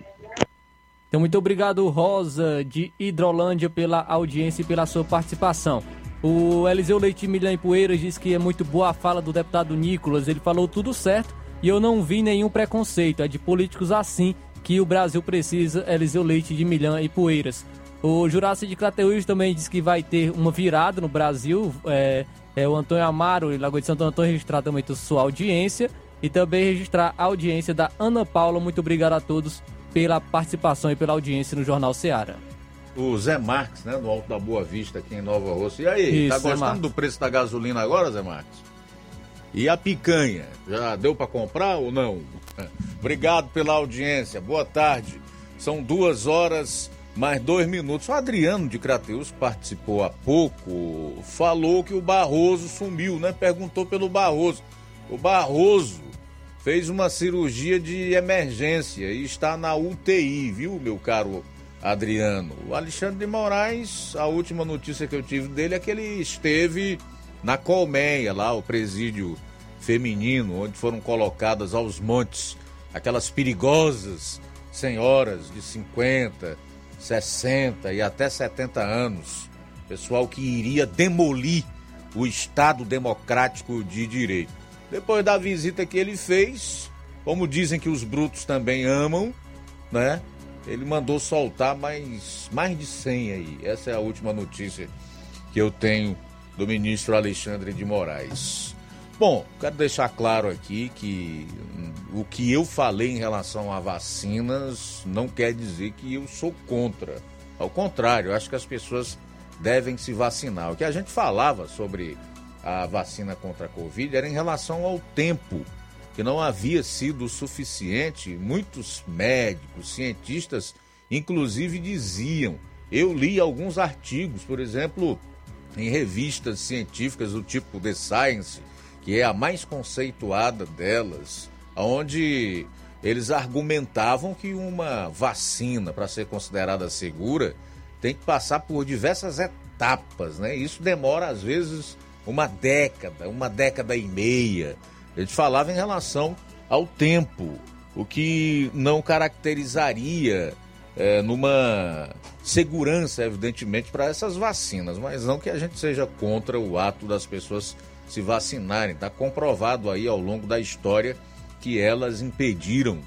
Então, muito obrigado, Rosa, de Hidrolândia, pela audiência e pela sua participação. O Eliseu Leite Milhão e Poeiras disse que é muito boa a fala do deputado Nicolas. Ele falou tudo certo e eu não vi nenhum preconceito. É de políticos assim que o Brasil precisa, Eliseu Leite de Milhão e Poeiras. O Jurássico de Crateús também disse que vai ter uma virada no Brasil. É, é o Antônio Amaro, em Lagoa de Santo Antônio, registrar também sua audiência e também registrar a audiência da Ana Paula. Muito obrigado a todos pela participação e pela audiência no Jornal Seara. o Zé Marques, né? No Alto da Boa Vista, aqui em Nova Roça. E aí, Isso, tá gostando Marques. do preço da gasolina agora, Zé Marques? E a picanha? Já deu para comprar ou não? Obrigado pela audiência. Boa tarde. São duas horas mais dois minutos. O Adriano de Crateus participou há pouco, falou que o Barroso sumiu, né? Perguntou pelo Barroso. O Barroso fez uma cirurgia de emergência e está na UTI, viu, meu caro Adriano? O Alexandre de Moraes, a última notícia que eu tive dele é que ele esteve na Colmeia, lá, o presídio feminino, onde foram colocadas aos montes aquelas perigosas senhoras de 50, 60 e até 70 anos, pessoal que iria demolir o Estado Democrático de Direito. Depois da visita que ele fez, como dizem que os brutos também amam, né? Ele mandou soltar mais, mais de 100 aí. Essa é a última notícia que eu tenho do ministro Alexandre de Moraes. Bom, quero deixar claro aqui que hum, o que eu falei em relação a vacinas não quer dizer que eu sou contra. Ao contrário, acho que as pessoas devem se vacinar. O que a gente falava sobre a vacina contra a Covid era em relação ao tempo, que não havia sido suficiente. Muitos médicos, cientistas, inclusive, diziam. Eu li alguns artigos, por exemplo, em revistas científicas do tipo The Science, que é a mais conceituada delas, onde eles argumentavam que uma vacina, para ser considerada segura, tem que passar por diversas etapas, né? Isso demora, às vezes, uma década, uma década e meia. Eles falavam em relação ao tempo, o que não caracterizaria é, numa segurança, evidentemente, para essas vacinas, mas não que a gente seja contra o ato das pessoas se vacinarem. Está comprovado aí ao longo da história que elas impediram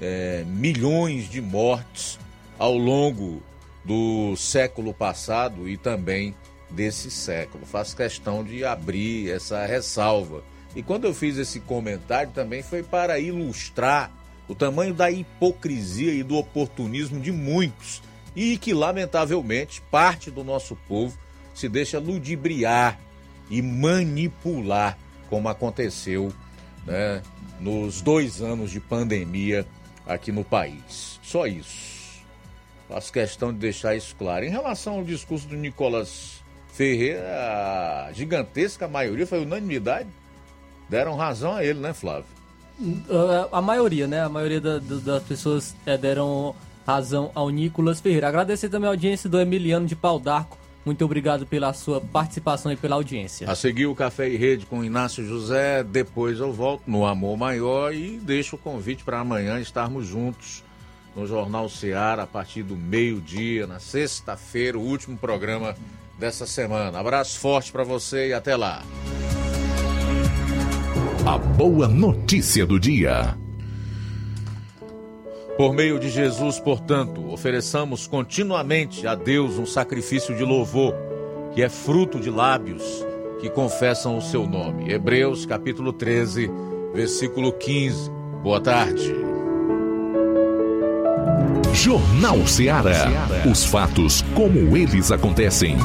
é, milhões de mortes ao longo do século passado e também desse século. Faço questão de abrir essa ressalva. E quando eu fiz esse comentário também foi para ilustrar o tamanho da hipocrisia e do oportunismo de muitos e que, lamentavelmente, parte do nosso povo se deixa ludibriar e manipular, como aconteceu né, nos dois anos de pandemia aqui no país. Só isso. Faço questão de deixar isso claro. Em relação ao discurso do Nicolas Ferreira, a gigantesca maioria foi unanimidade. Deram razão a ele, né, Flávio? Uh, a maioria, né? A maioria da- da- das pessoas eh, deram razão ao Nicolas Ferreira. Agradecer também a audiência do Emiliano de Pau d'Arco. Muito obrigado pela sua participação e pela audiência. A seguir o Café e Rede com Inácio José, depois eu volto no Amor Maior e deixo o convite para amanhã estarmos juntos no Jornal Seara a partir do meio-dia, na sexta-feira, o último programa dessa semana. Abraço forte para você e até lá. A boa notícia do dia. Por meio de Jesus, portanto, ofereçamos continuamente a Deus um sacrifício de louvor, que é fruto de lábios que confessam o seu nome. Hebreus capítulo 13, versículo 15. Boa tarde. Jornal Seara. Os fatos como eles acontecem.